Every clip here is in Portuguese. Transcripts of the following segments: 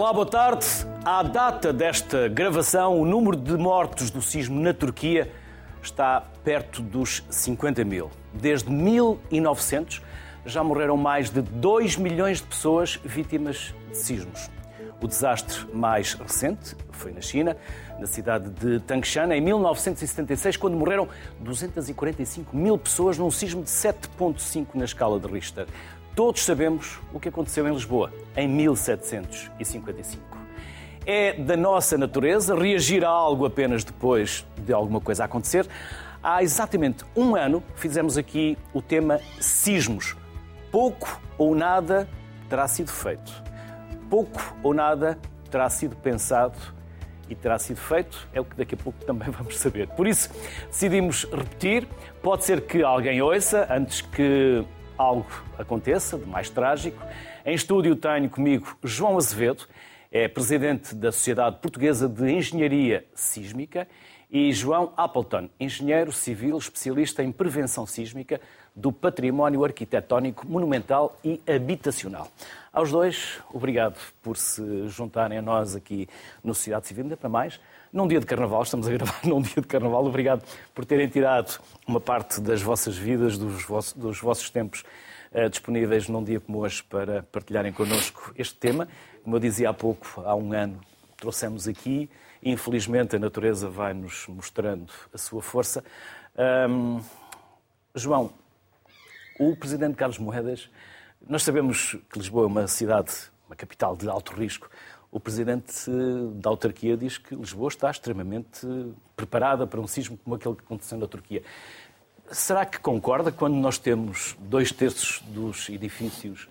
Olá, boa tarde. À data desta gravação, o número de mortos do sismo na Turquia está perto dos 50 mil. Desde 1900 já morreram mais de 2 milhões de pessoas vítimas de sismos. O desastre mais recente foi na China, na cidade de Tangshan, em 1976, quando morreram 245 mil pessoas num sismo de 7,5 na escala de Richter. Todos sabemos o que aconteceu em Lisboa, em 1755. É da nossa natureza reagir a algo apenas depois de alguma coisa acontecer. Há exatamente um ano fizemos aqui o tema sismos. Pouco ou nada terá sido feito pouco ou nada terá sido pensado e terá sido feito, é o que daqui a pouco também vamos saber. Por isso, decidimos repetir. Pode ser que alguém ouça antes que algo aconteça de mais trágico. Em estúdio tenho comigo João Azevedo, é presidente da Sociedade Portuguesa de Engenharia Sísmica, e João Appleton, engenheiro civil especialista em prevenção sísmica do património arquitetónico, monumental e habitacional. Aos dois, obrigado por se juntarem a nós aqui no Sociedade Civil, ainda para mais. Num dia de carnaval, estamos a gravar num dia de carnaval, obrigado por terem tirado uma parte das vossas vidas, dos vossos, dos vossos tempos uh, disponíveis num dia como hoje para partilharem connosco este tema. Como eu dizia há pouco, há um ano, trouxemos aqui. Infelizmente, a natureza vai nos mostrando a sua força. Um, João, o presidente Carlos Moedas nós sabemos que Lisboa é uma cidade, uma capital de alto risco. O presidente da autarquia diz que Lisboa está extremamente preparada para um sismo como aquele que aconteceu na Turquia. Será que concorda quando nós temos dois terços dos edifícios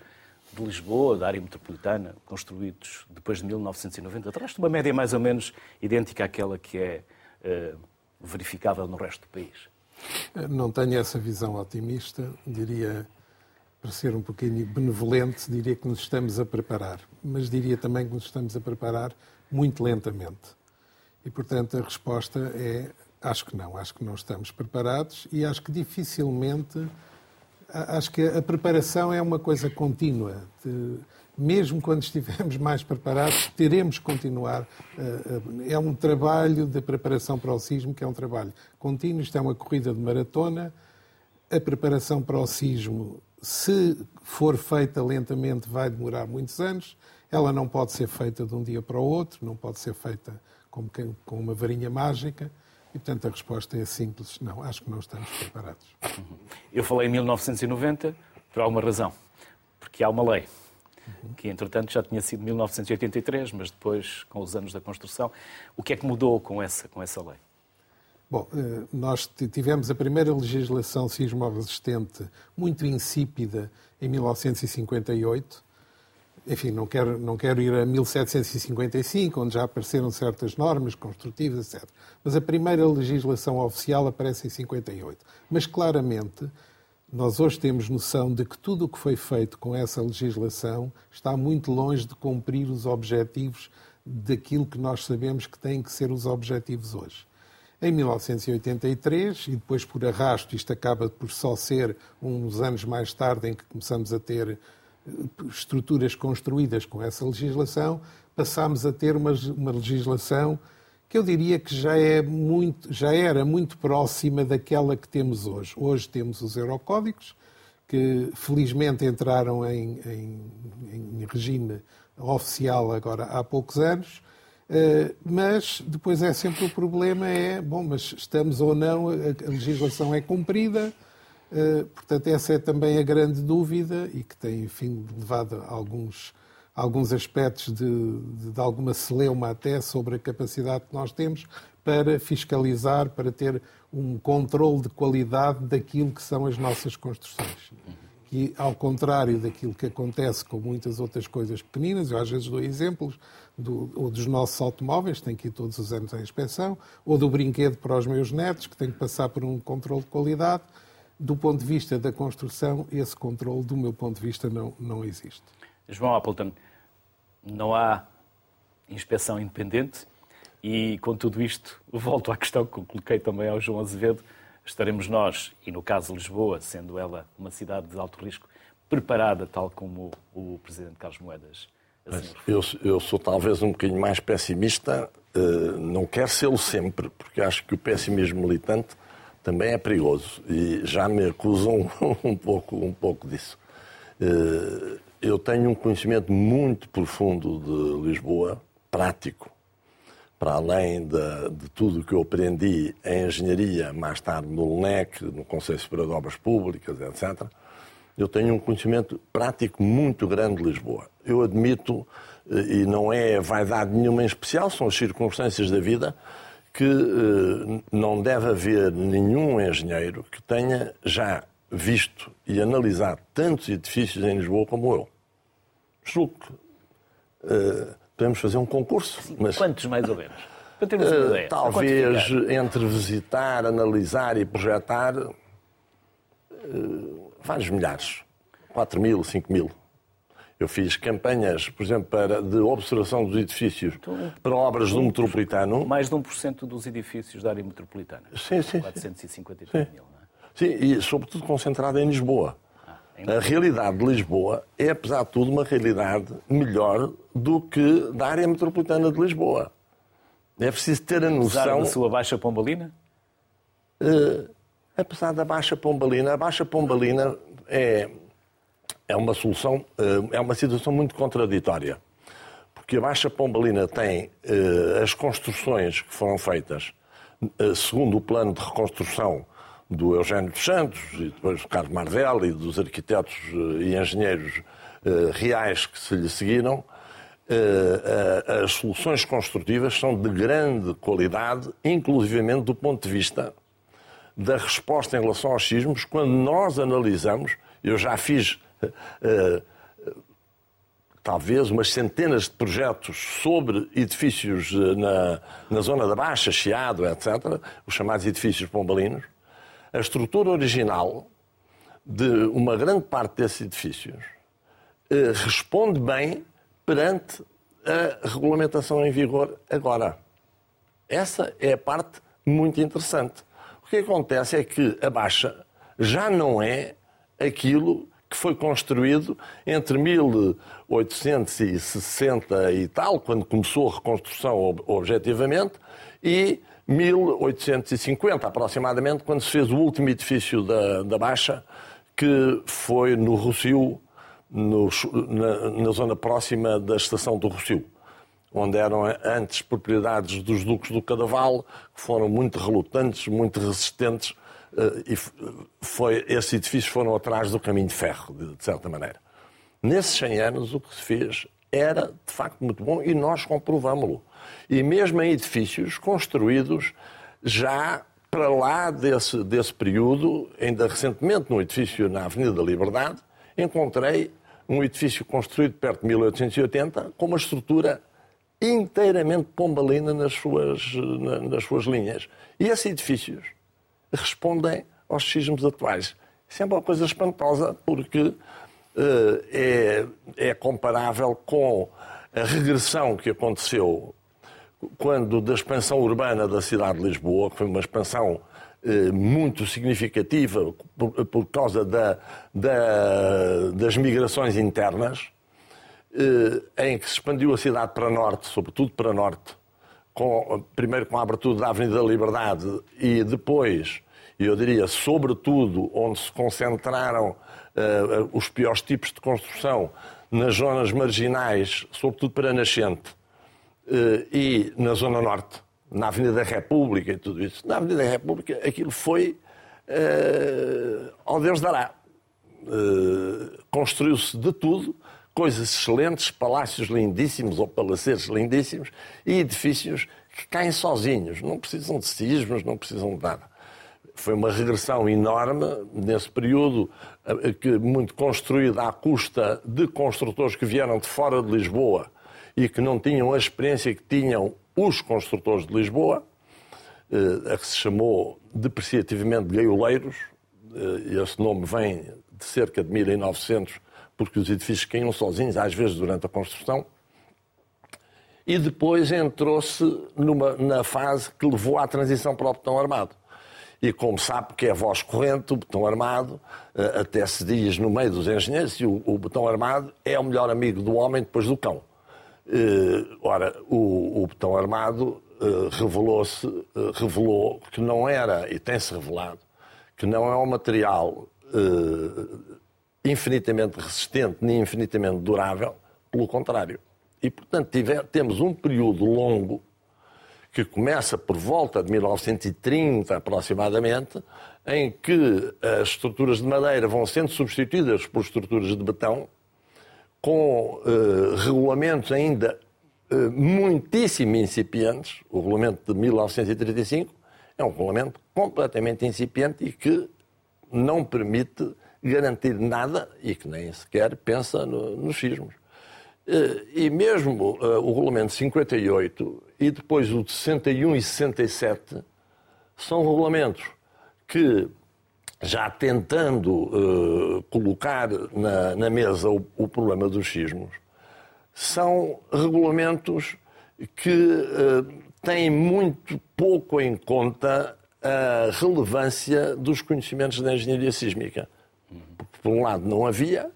de Lisboa, da área metropolitana, construídos depois de 1990, traz uma média mais ou menos idêntica àquela que é uh, verificável no resto do país? Não tenho essa visão otimista, diria para ser um pouquinho benevolente, diria que nos estamos a preparar, mas diria também que nos estamos a preparar muito lentamente. E, portanto, a resposta é: acho que não, acho que não estamos preparados e acho que dificilmente. Acho que a preparação é uma coisa contínua. De, mesmo quando estivermos mais preparados, teremos que continuar. É um trabalho de preparação para o sismo, que é um trabalho contínuo. Isto é uma corrida de maratona. A preparação para o sismo se for feita lentamente, vai demorar muitos anos. Ela não pode ser feita de um dia para o outro, não pode ser feita com uma varinha mágica. E, portanto, a resposta é simples: não, acho que não estamos preparados. Eu falei em 1990 por alguma razão, porque há uma lei que, entretanto, já tinha sido 1983, mas depois, com os anos da construção, o que é que mudou com essa, com essa lei? Bom, eh, nós tivemos a primeira legislação sismo-resistente muito insípida em 1958. Enfim, não quero, não quero ir a 1755, onde já apareceram certas normas construtivas, etc. Mas a primeira legislação oficial aparece em 58. Mas claramente, nós hoje temos noção de que tudo o que foi feito com essa legislação está muito longe de cumprir os objetivos daquilo que nós sabemos que têm que ser os objetivos hoje. Em 1983, e depois por arrasto, isto acaba por só ser uns anos mais tarde em que começamos a ter eh, estruturas construídas com essa legislação, passámos a ter uma, uma legislação que eu diria que já, é muito, já era muito próxima daquela que temos hoje. Hoje temos os eurocódigos, que felizmente entraram em, em, em regime oficial agora há poucos anos, mas depois é sempre o problema é, bom, mas estamos ou não, a legislação é cumprida, eh, portanto essa é também a grande dúvida e que tem, enfim, levado a alguns, alguns aspectos de, de, de alguma celeuma até sobre a capacidade que nós temos para fiscalizar, para ter um controle de qualidade daquilo que são as nossas construções que, ao contrário daquilo que acontece com muitas outras coisas pequeninas, eu às vezes dou exemplos do, ou dos nossos automóveis, que que ir todos os anos à inspeção, ou do brinquedo para os meus netos, que tem que passar por um controle de qualidade. Do ponto de vista da construção, esse controle, do meu ponto de vista, não, não existe. João Appleton, não há inspeção independente e, com tudo isto, volto à questão que coloquei também ao João Azevedo estaremos nós, e no caso Lisboa, sendo ela uma cidade de alto risco, preparada, tal como o Presidente Carlos Moedas Assim. Eu, eu, sou talvez um bocadinho mais pessimista, uh, não quero ser sempre, porque acho que o pessimismo militante também é perigoso e já me acusam um pouco, um pouco disso. Uh, eu tenho um conhecimento muito profundo de Lisboa, prático, para além de, de tudo o que eu aprendi em engenharia, mais tarde no LNEC, no Conselho Superior de Obras Públicas, etc., eu tenho um conhecimento prático muito grande de Lisboa. Eu admito, eh, e não é vaidade nenhuma em especial, são as circunstâncias da vida, que eh, não deve haver nenhum engenheiro que tenha já visto e analisado tantos edifícios em Lisboa como eu. Julgo que uh, podemos fazer um concurso. Sim, mas... Quantos mais ou menos? Para termos uma ideia. Talvez entre visitar, analisar e projetar, vários milhares. 4 mil, 5 mil. Eu fiz campanhas, por exemplo, para, de observação dos edifícios então, para obras do metropolitano. Mais de 1% dos edifícios da área metropolitana. Sim, sim. 453 sim. mil, não é? Sim, e sobretudo concentrada em Lisboa. A realidade de Lisboa é, apesar de tudo, uma realidade melhor do que da área metropolitana de Lisboa. É preciso ter a noção. Apesar da sua baixa pombalina? Uh, apesar da baixa pombalina, a baixa pombalina é é uma solução, eh, é uma situação muito contraditória. Porque a Baixa Pombalina tem eh, as construções que foram feitas segundo o plano de reconstrução do Eugênio dos Santos e depois do Carlos Marvel e dos arquitetos e engenheiros reais que se lhe seguiram, as soluções construtivas são de grande qualidade, inclusivamente do ponto de vista da resposta em relação aos sismos, quando nós analisamos, eu já fiz talvez umas centenas de projetos sobre edifícios eh, na, na zona da Baixa, Chiado, etc., os chamados edifícios pombalinos, a estrutura original de uma grande parte desses edifícios uh, responde bem perante a regulamentação em vigor agora. Essa é a parte muito interessante. O que acontece é que a Baixa já não é aquilo que foi construído entre 1860 e tal, quando começou a reconstrução objetivamente, e 1850, aproximadamente, quando se fez o último edifício da, da Baixa, que foi no Rocio, no, na, na, zona próxima da estação do Rocio, onde eram antes propriedades dos duques do Cadaval, que foram muito relutantes, muito resistentes e foi, esses edifícios foram atrás do caminho de ferro, de, certa maneira. Nesses 100 anos, o que se fez era, de facto, muito bom e nós comprovamos-lo. E mesmo em edifícios construídos já para lá desse, desse período, ainda recentemente, num edifício na Avenida da Liberdade, encontrei um edifício construído perto de 1880 com uma estrutura inteiramente pombalina nas suas, nas suas linhas. E esses edifícios respondem aos sismos atuais. Isso é uma coisa espantosa, porque uh, é, é comparável com a regressão que aconteceu quando da expansão urbana da cidade de Lisboa, que foi uma expansão uh, muito significativa por, por causa da, da, das migrações internas, uh, em que se expandiu a cidade para norte, sobretudo para norte, com, primeiro com a abertura da Avenida da Liberdade e depois, eu diria, sobretudo, onde se concentraram uh, os piores tipos de construção nas zonas marginais, sobretudo para a nascente, uh, e na Zona Norte, na Avenida da República e tudo isso. Na Avenida da República aquilo foi uh, ao Deus dará. Uh, Construiu-se de tudo coisas excelentes, palácios lindíssimos ou palacetes lindíssimos e edifícios que caem sozinhos, não precisam de sismos, não precisam de nada. Foi uma regressão enorme nesse período, eh, que muito construída à custa de construtores que vieram de fora de Lisboa e que não tinham a experiência que tinham os construtores de Lisboa, eh, a que se chamou depreciativamente de gaioleiros. Eh, esse nome vem de cerca de 1900 porque os edifícios caíam sozinhos, às vezes durante a construção. E depois entrou-se na fase que levou à transição para o botão armado. E como sabe que é voz corrente, o botão armado, eh, até se diz no meio dos engenheiros, e o, o botão armado é o melhor amigo do homem depois do cão. ora, o, o betão armado revelou-se, revelou que não era, e tem-se revelado, que não é um material infinitamente resistente nem infinitamente durável, pelo contrário. E, portanto, tiver, temos um período longo que começa por volta de 1930 aproximadamente, em que as estruturas de madeira vão sendo substituídas por estruturas de betão, com eh, regulamentos ainda eh, muitíssimo incipientes. O regulamento de 1935 é um regulamento completamente incipiente e que não permite garantir nada e que nem sequer pensa no, nos sismos. Eh, e mesmo uh, o regulamento 58 e depois o de 61 e 67 são regulamentos que, já tentando uh, colocar na, na mesa o, o, problema dos sismos, são regulamentos que uh, têm muito pouco em conta a relevância dos conhecimentos da engenharia sísmica. Por um lado, não havia,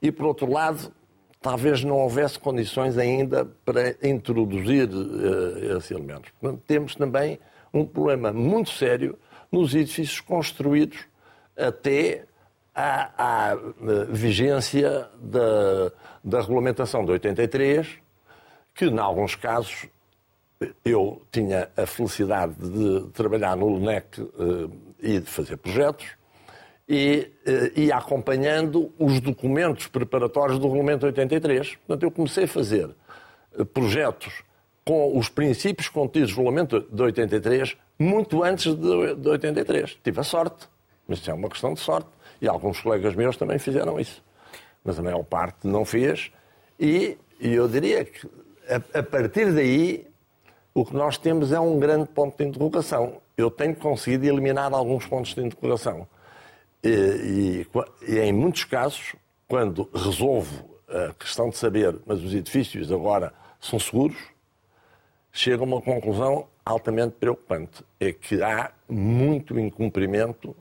e, por outro lado, talvez não houvesse condições ainda para introduzir uh, esses elementos. Portanto, temos também um problema muito sério nos edifícios construídos até à, à eh, vigência da, da regulamentação de 83, que, em alguns casos, eu tinha a felicidade de trabalhar no LUNEC uh, e de fazer projetos, e uh, ia acompanhando os documentos preparatórios do Regulamento 83. Portanto, eu comecei a fazer uh, projetos com os princípios contidos no Regulamento de 83 muito antes de, de 83. Tive a sorte, mas isso é uma questão de sorte. E alguns colegas meus também fizeram isso. Mas a maior parte não fez. E, e eu diria que, a, a partir daí, o que nós temos é um grande ponto de interrogação. Eu tenho conseguido eliminar alguns pontos de interrogação. E, e, em muitos casos, quando resolvo a questão de saber, mas os edifícios agora são seguros, chego a uma conclusão altamente preocupante. É que há muito incumprimento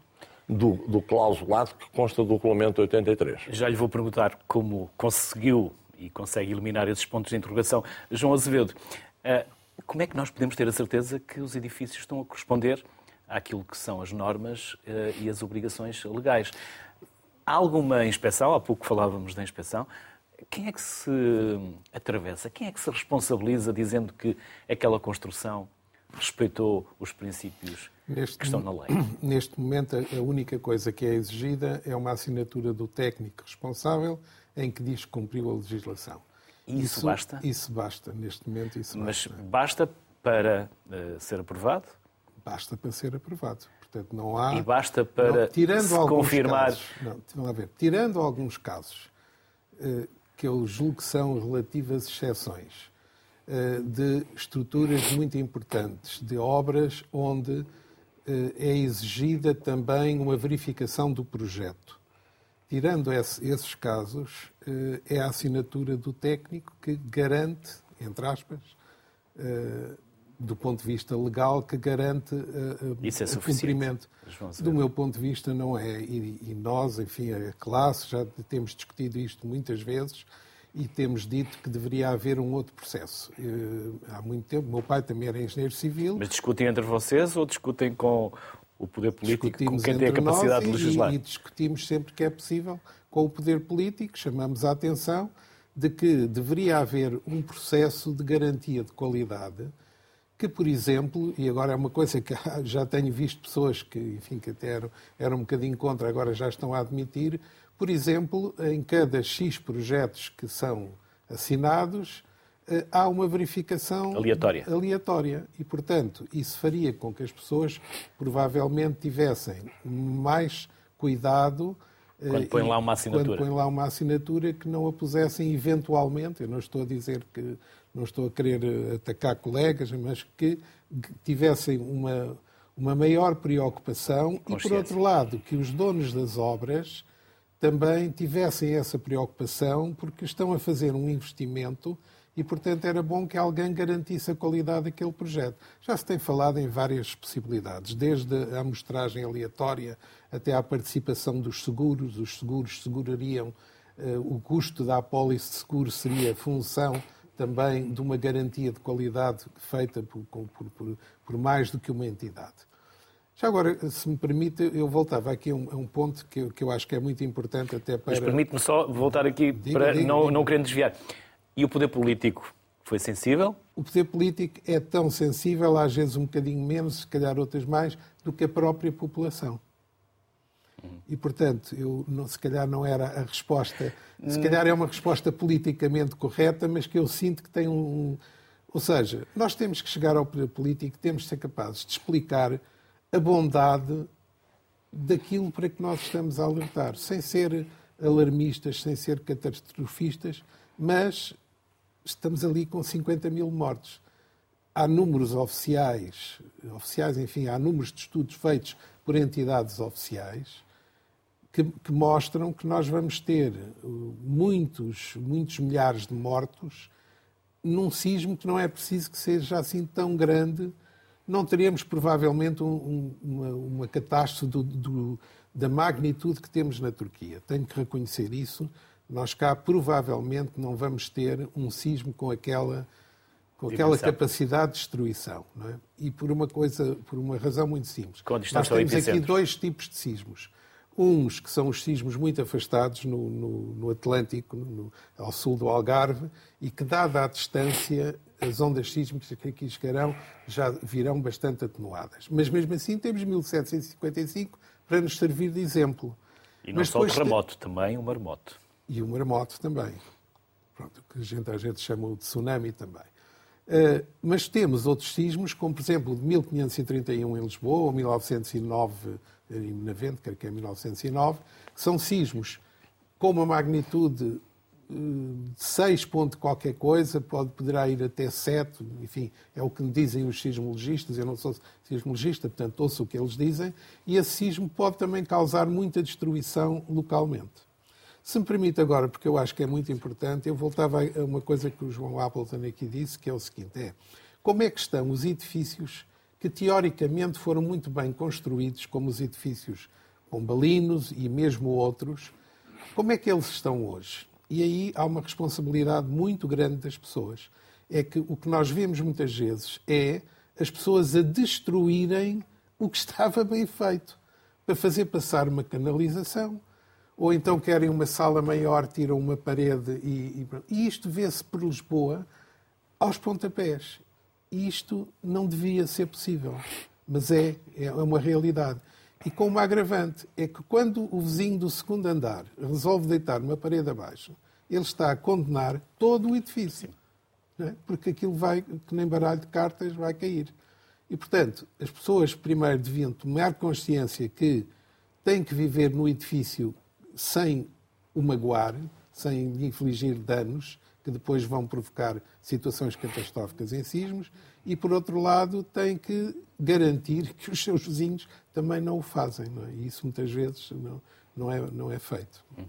do, do clausulado que consta do Regulamento 83. Já lhe vou perguntar como conseguiu e consegue eliminar esses pontos de interrogação. João Azevedo, eh, como é que nós podemos ter a certeza que os edifícios estão a corresponder àquilo que são as normas uh, e as obrigações legais. Há alguma inspeção, há pouco falávamos da inspeção, quem é que se atravessa, quem é que se responsabiliza dizendo que aquela construção respeitou os princípios neste, que estão na lei? Neste momento, a única coisa que é exigida é uma assinatura do técnico responsável em que diz que cumpriu a legislação. E isso, isso basta? Isso basta, neste momento isso Mas basta. basta para uh, ser aprovado? Basta para ser aprovado. Portanto, não há. E basta para não, tirando se confirmar. Casos, não, vamos ver, tirando alguns casos, eh, que eu julgo que são relativas exceções, eh, de estruturas muito importantes, de obras onde eh, é exigida também uma verificação do projeto. Tirando esses casos, é a assinatura do técnico que garante, entre aspas, do ponto de vista legal que garante uh, Isso é o cumprimento. Do meu ponto de vista, não é. E, e, nós, enfim, a classe, já temos discutido isto muitas vezes e temos dito que deveria haver um outro processo. Uh, há muito tempo, meu pai também era engenheiro civil. Mas discutem entre vocês ou discutem com o poder político, com quem tem a capacidade de legislar? E, e discutimos sempre que é possível com o poder político, chamamos a atenção de que deveria haver um processo de garantia de qualidade que, por exemplo, e agora é uma coisa que já tenho visto pessoas que, enfim, que até eram, eram um bocadinho contra, agora já estão a admitir, por exemplo, em cada X projetos que são assinados, eh, há uma verificação aleatória. aleatória. E, portanto, isso faria com que as pessoas provavelmente tivessem mais cuidado eh, quando põem lá uma assinatura. Quando põem lá uma assinatura que não a pusessem eventualmente, eu não estou a dizer que não estou a querer eh, atacar colegas, mas que tivessem uma, uma maior preocupação e, por outro lado, que os donos das obras também tivessem essa preocupação, porque estão a fazer um investimento e, portanto, era bom que alguém garantisse a qualidade daquele projeto. Já se tem falado em várias possibilidades, desde a amostragem aleatória até à participação dos seguros. Os seguros segurariam, uh, o custo da apólice de seguro seria função também de uma garantia de qualidade feita por, por, por, por mais do que uma entidade. Já agora, se me permite, eu voltava aqui a um, a um ponto que eu, que eu, acho que é muito importante até para... Mas permite-me só voltar aqui, diga, para diga, não, diga. não querendo desviar. E o poder político foi sensível? O poder político é tão sensível, às vezes um bocadinho menos, se calhar outras mais, do que a própria população. E, portanto, eu, não, se calhar não era a resposta, se calhar é uma resposta politicamente correta, mas que eu sinto que tem um. Ou seja, nós temos que chegar ao poder político, temos de ser capazes de explicar a bondade daquilo para que nós estamos a alertar, sem ser alarmistas, sem ser catastrofistas, mas estamos ali com 50 mil mortos. Há números oficiais, oficiais, enfim, há números de estudos feitos por entidades oficiais que, que, mostram que nós vamos ter uh, muitos, muitos milhares de mortos num sismo que não é preciso que seja assim tão grande. Não teríamos provavelmente um, uma, uma, catástrofe do, do, da magnitude que temos na Turquia. Tenho que reconhecer isso. Nós cá provavelmente não vamos ter um sismo com aquela com aquela capacidade de destruição, é? E por uma coisa, por uma razão muito simples. Nós temos aqui dois tipos de sismos. Uns que são os sismos muito afastados no, no, no Atlântico, no, ao sul do Algarve, e que, dada a distância, as ondas sísmicas que aqui chegarão já virão bastante atenuadas. Mas mesmo assim temos 1755 para nos servir de exemplo. E não Mas só o terremoto, também o marmoto. E o marmoto também. Pronto, que a gente às vezes chama de tsunami também. Uh, mas temos outros sismos, como por exemplo de 1531 em Lisboa, ou 1909 em Benavente, creio que é 1909, que são sismos com uma magnitude eh, de 6 ponto qualquer coisa, pode, poderá ir até 7, enfim, é o que me dizem os sismologistas, eu não sou sismologista, portanto ouço o que eles dizem, e esse sismo pode também causar muita destruição localmente. Se me permite agora, porque eu acho que é muito importante, eu voltava a uma coisa que o João Appleton aqui disse, que é o seguinte, é como é que estão os edifícios que teoricamente foram muito bem construídos, como os edifícios pombalinos e mesmo outros, como é que eles estão hoje? E aí há uma responsabilidade muito grande das pessoas. É que o que nós vemos muitas vezes é as pessoas a destruírem o que estava bem feito para fazer passar uma canalização. Ou então querem uma sala maior, tiram uma parede e. E, e isto vê-se por Lisboa aos pontapés isto não devia ser possível, mas é, é uma realidade. E com uma agravante, é que quando o vizinho do segundo andar resolve deitar uma parede abaixo, ele está a condenar todo o edifício. É? Porque aquilo vai, que nem baralho de cartas, vai cair. E, portanto, as pessoas primeiro deviam tomar consciência que têm que viver no edifício sem o magoar, sem lhe infligir danos, que depois vão provocar situações catastróficas em sismos, e, por outro lado, tem que garantir que os seus vizinhos também não o fazem. Não é? E isso muitas vezes não, não, é, não é feito. Hum.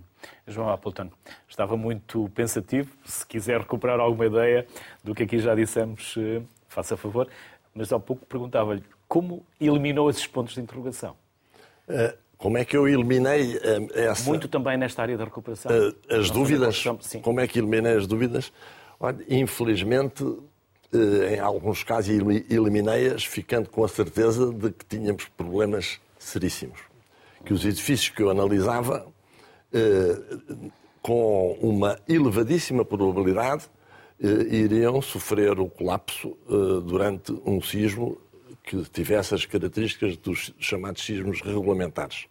João Appleton, estava muito pensativo. Se quiser recuperar alguma ideia do que aqui já dissemos, eh, faça favor. Mas há pouco perguntava-lhe como eliminou esses pontos de interrogação. Uh, como é que eu eliminei uh, essa... Muito também nesta área da recuperação. Uh, as dúvidas? Como é que eliminei as dúvidas? Olha, infelizmente, uh, em alguns casos eliminei-as, ficando com a certeza de que tínhamos problemas seríssimos. Que os edifícios que eu analisava, com uma elevadíssima probabilidade, iriam sofrer o colapso durante um sismo que tivesse as características dos chamados sismos regulamentares.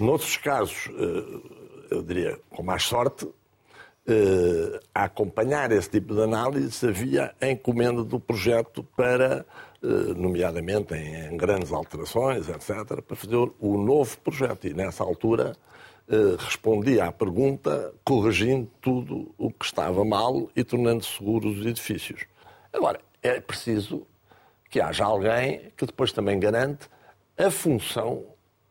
Noutros casos, eh, eu diria com mais sorte, eh, a acompanhar esse tipo de análise havia a encomenda do projeto para, eh, nomeadamente em grandes alterações, etc., para fazer o novo projeto. E nessa altura respondia à pergunta corrigindo tudo o que estava mal e tornando seguros os edifícios. Agora, é preciso que haja alguém que depois também garante a função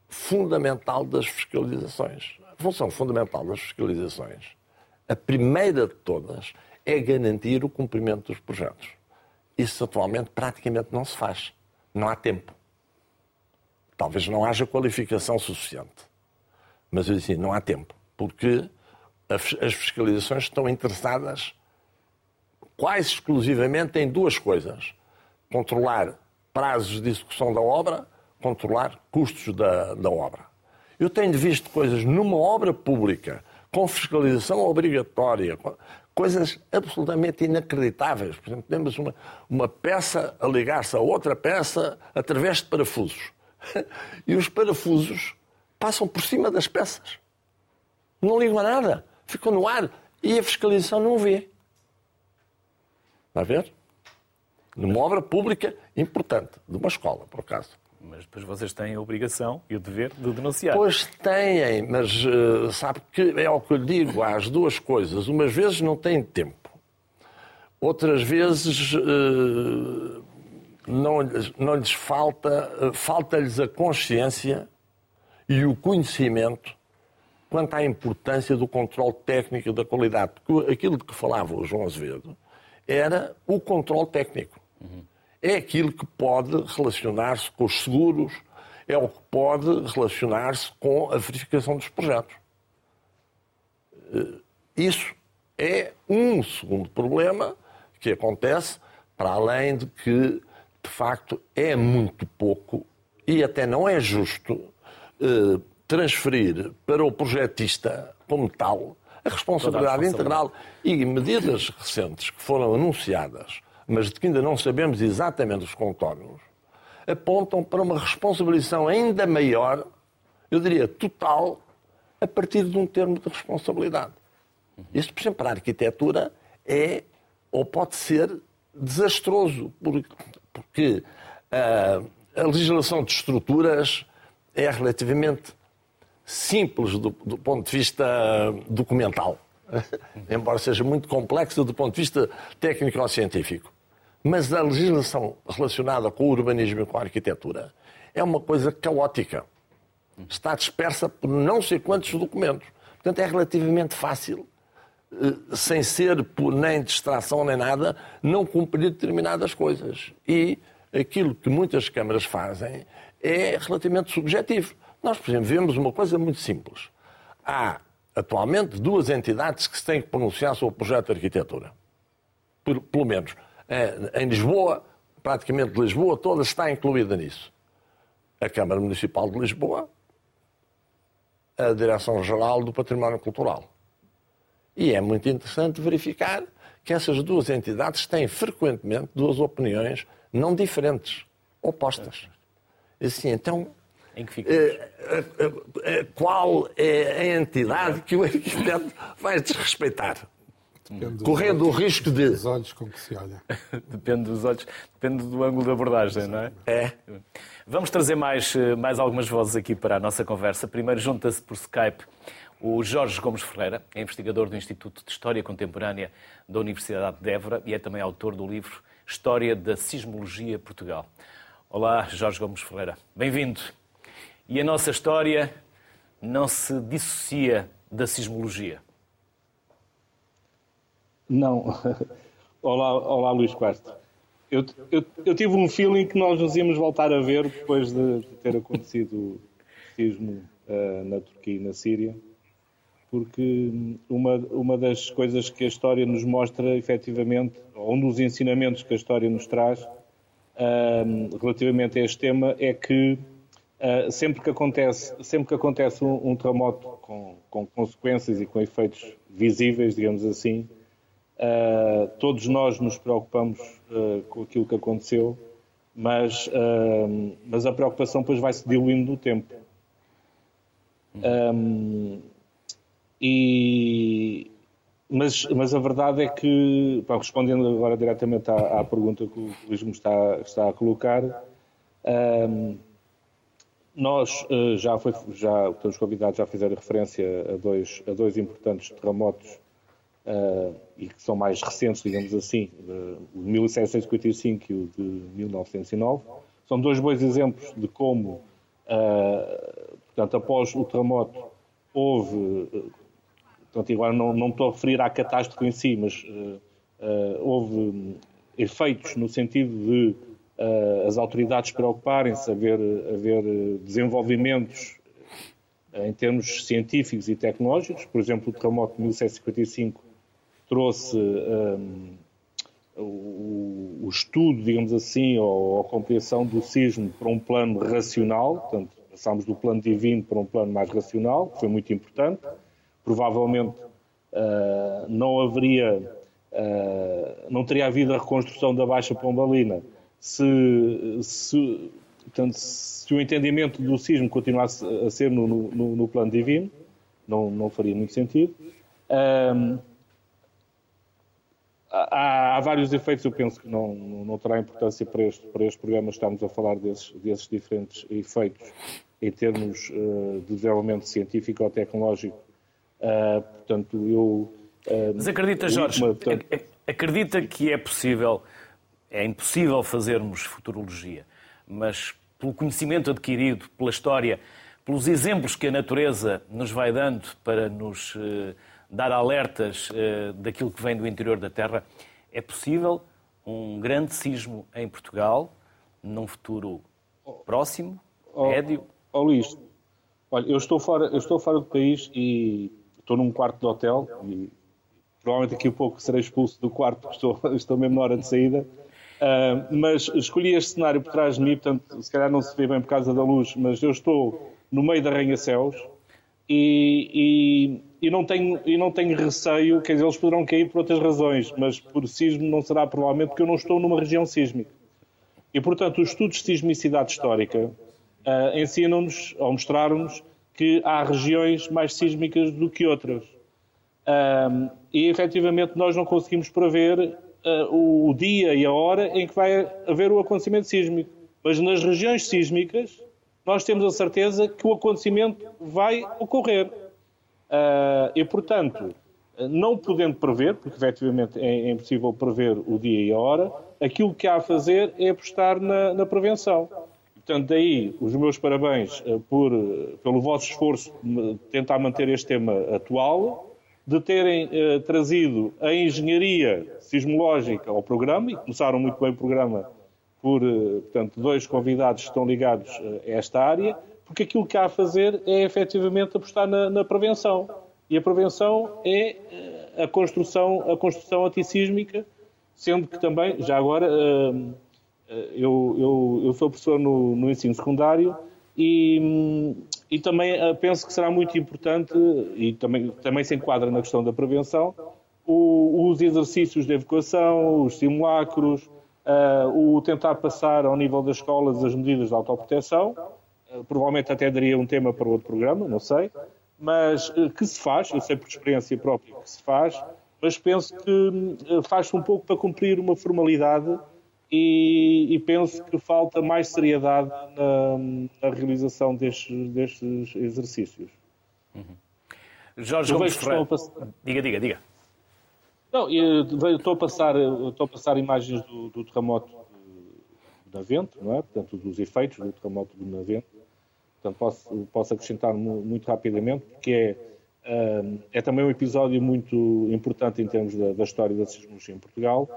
fundamental das fiscalizações. A função fundamental das fiscalizações, a primeira de todas, é garantir o cumprimento dos projetos. Isso atualmente praticamente não se faz. Não há tempo. Talvez não haja qualificação suficiente. Mas eu disse, não há tempo. Porque as fiscalizações estão interessadas quase exclusivamente em duas coisas: controlar prazos de execução da obra, controlar custos da, da obra. Eu tenho visto coisas numa obra pública, com fiscalização obrigatória, coisas absolutamente inacreditáveis. Por exemplo, temos uma, uma peça a ligar-se a outra peça através de parafusos. E os parafusos passam por cima das peças. Não ligam a nada. Ficam no ar. E a fiscalização não vê. Está a ver? Numa obra pública importante, de uma escola, por acaso. Mas depois vocês têm a obrigação e o dever de denunciar. Pois têm, mas uh, sabe que é o que eu digo, há as duas coisas. Umas vezes não têm tempo, outras vezes uh, não, não lhes falta, uh, falta-lhes a consciência e o conhecimento quanto à importância do controle técnico da qualidade. Porque aquilo de que falava o João Azevedo era o controle técnico. Uhum é aquilo que pode relacionar-se com os seguros, é o que pode relacionar-se com a verificação dos projetos. Eh, isso é um segundo problema que acontece, para além de que, de facto, é muito pouco e até não é justo eh, transferir para o projetista, como tal, a responsabilidade, a responsabilidade integral e medidas recentes que foram anunciadas mas de que ainda não sabemos exatamente os contornos, apontam para uma responsabilização ainda maior, eu diria total, a partir de um termo de responsabilidade. Isto, por exemplo, para a arquitetura é ou pode ser desastroso, porque a, a legislação de estruturas é relativamente simples do, do ponto de vista documental, embora seja muito complexa do ponto de vista técnico ou científico. Mas a legislação relacionada com o urbanismo e com a arquitetura é uma coisa caótica. Está dispersa por não sei quantos documentos. Portanto, é relativamente fácil, eh, sem ser por nem distração nem nada, não cumprir determinadas coisas. E aquilo que muitas câmaras fazem é relativamente subjetivo. Nós, por exemplo, vemos uma coisa muito simples. Há, atualmente, duas entidades que se têm que pronunciar sobre o projeto de arquitetura. Por, pelo menos em Lisboa, praticamente Lisboa toda está incluída nisso. A Câmara Municipal de Lisboa, a Direção-Geral do Património Cultural. E é muito interessante verificar que essas duas entidades têm frequentemente duas opiniões não diferentes, opostas. Assim, então, em que fica? Eh, eh, eh, qual é a entidade que o arquiteto vai desrespeitar? Depende correndo o risco de. Dos olhos com que se olha. depende dos olhos, depende do ângulo de abordagem, não é? É. Vamos trazer mais, eh, mais algumas vozes aqui para a nossa conversa. Primeiro, junta-se por Skype o Jorge Gomes Ferreira, é investigador do Instituto de História Contemporânea da Universidade de Évora e é também autor do livro História da Sismologia Portugal. Olá, Jorge Gomes Ferreira. Bem-vindo. E a nossa história não se dissocia da sismologia. Não. olá, olá, Luís Costa. Eu, eu, eu, tive um feeling que nós nos íamos voltar a ver depois de ter acontecido o sismo uh, na Turquia e na Síria, porque uma, uma das coisas que a história nos mostra, efetivamente, ou um dos ensinamentos que a história nos traz uh, relativamente a este tema, é que uh, sempre que acontece, sempre que acontece um, um terremoto com, com consequências e com efeitos visíveis, digamos assim, Uh, todos nós nos preocupamos uh, com aquilo que aconteceu, mas, uh, mas a preocupação depois vai se diluindo no tempo. Um, e, mas, mas a verdade é que, respondendo agora diretamente à, à, pergunta que o Luís me está, está a colocar, um, nós já, foi, já, os convidados já fizeram referência a dois, a dois importantes terremotos uh, e que são mais recentes, digamos assim, uh, o de 1755 e o de 1909. São dois bons exemplos de como, uh, portanto, após o terremoto, houve, uh, portanto, agora não, não estou a referir à catástrofe em si, mas houve um, efeitos no sentido de as autoridades preocuparem-se a ver, a ver desenvolvimentos em termos científicos e tecnológicos. Por exemplo, o terremoto de 1755 trouxe um, o, o, estudo, digamos assim, ou a compreensão do sismo para um plano racional, portanto, passámos do plano divino para um plano mais racional, que foi muito importante. Provavelmente uh, não haveria, uh, não teria havido a reconstrução da Baixa Pombalina se, se, portanto, se o entendimento do sismo continuasse a ser no, no, no plano divino, não, não faria muito sentido. Um, há, há, vários efeitos, eu penso que não, não terá importância para este, para este programa estarmos a falar desses, desses diferentes efeitos em termos uh, de desenvolvimento científico ou tecnológico. Uh, portanto, eu. Uh, Mas acredita, Jorge, portanto... acredita que é possível, é impossível fazermos futurologia, mas pelo conhecimento adquirido, pela história, pelos exemplos que a natureza nos vai dando para nos dar alertas daquilo que vem do interior da Terra, é possível um grande sismo em Portugal num futuro próximo, oh, médio? oh, Luís, olha, eu estou, fora, eu estou fora do país e estou num quarto de hotel e provavelmente daqui a pouco serei expulso do quarto porque estou, estou mesmo na hora de saída. Uh, mas escolhi este cenário por trás de mim, portanto, se calhar não se vê bem por causa da luz, mas eu estou no meio da arranha-céus e, e, e, não tenho, e não tenho receio, quer dizer, eles poderão cair por outras razões, mas por sismo não será provavelmente porque eu não estou numa região sísmica. E, portanto, os estudos de sismicidade histórica uh, ensinam-nos, ou mostraram-nos, que há regiões mais sísmicas do que outras. Um, e, efetivamente, nós não conseguimos prever uh, o dia e a hora em que vai haver o acontecimento sísmico. Mas nas regiões sísmicas, nós temos a certeza que o acontecimento vai ocorrer. Uh, e, portanto, não podendo prever, porque efetivamente é, é impossível prever o dia e a hora, aquilo que há a fazer é apostar na, na prevenção. Portanto, daí os meus parabéns eh, por, pelo vosso esforço de tentar manter este tema atual, de terem eh, trazido a engenharia sismológica ao programa, e começaram muito bem o programa por, portanto, dois convidados que estão ligados a esta área, porque aquilo que há a fazer é efetivamente apostar na, na prevenção. E a prevenção é a construção, a construção antissísmica, sendo que também, já agora, eh, eu, eu, eu sou professor no, no ensino secundário e, e, também eh, penso que será muito importante, e também, também se enquadra na questão da prevenção, o, os exercícios de evacuação, os simulacros, o tentar passar ao nível das escolas as medidas de autoproteção, provavelmente até daria um tema para outro programa, não sei, mas uh, que se faz, eu sei por experiência própria que se faz, mas penso que faz-se um pouco para cumprir uma formalidade e, e, penso que falta mais seriedade na, na realização destes, destes exercícios. Uhum. Jorge Gomes Ferreira. Passar... Diga, diga, diga. Não, eu estou a passar, estou a passar imagens do, do terremoto do Navento, não é? Portanto, dos efeitos do terremoto do Navento. Portanto, posso, posso acrescentar muito rapidamente, porque é, eh, é também um episódio muito importante em termos da, da história da sismologia em Portugal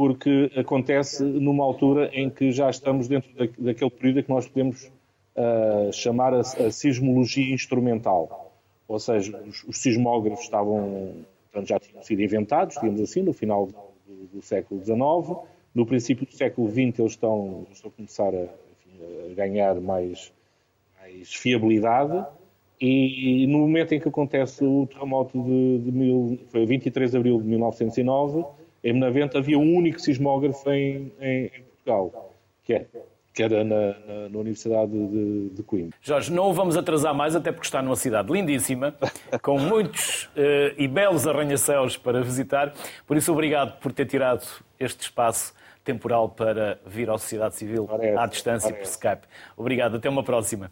porque acontece numa altura em que já estamos dentro da, daquele período que nós podemos uh, chamar a, a, sismologia instrumental. Ou seja, os, os sismógrafos estavam, portanto, já tinham sido inventados, digamos assim, no final do, do, século XIX. No princípio do século XX eles estão, estão a começar a, enfim, a ganhar mais, mais fiabilidade. E, no momento em que acontece o terremoto de, de mil, foi 23 de abril de 1909, em Benavente havia um único sismógrafo em, em, em Portugal, que, é, que era na, na, na Universidade de, de, Coimbra. Jorge, não o vamos atrasar mais, até porque está numa cidade lindíssima, com muitos uh, e belos arranha-céus para visitar. Por isso, obrigado por ter tirado este espaço temporal para vir à sociedade civil parece, à distância parece. por Skype. Obrigado, até uma próxima.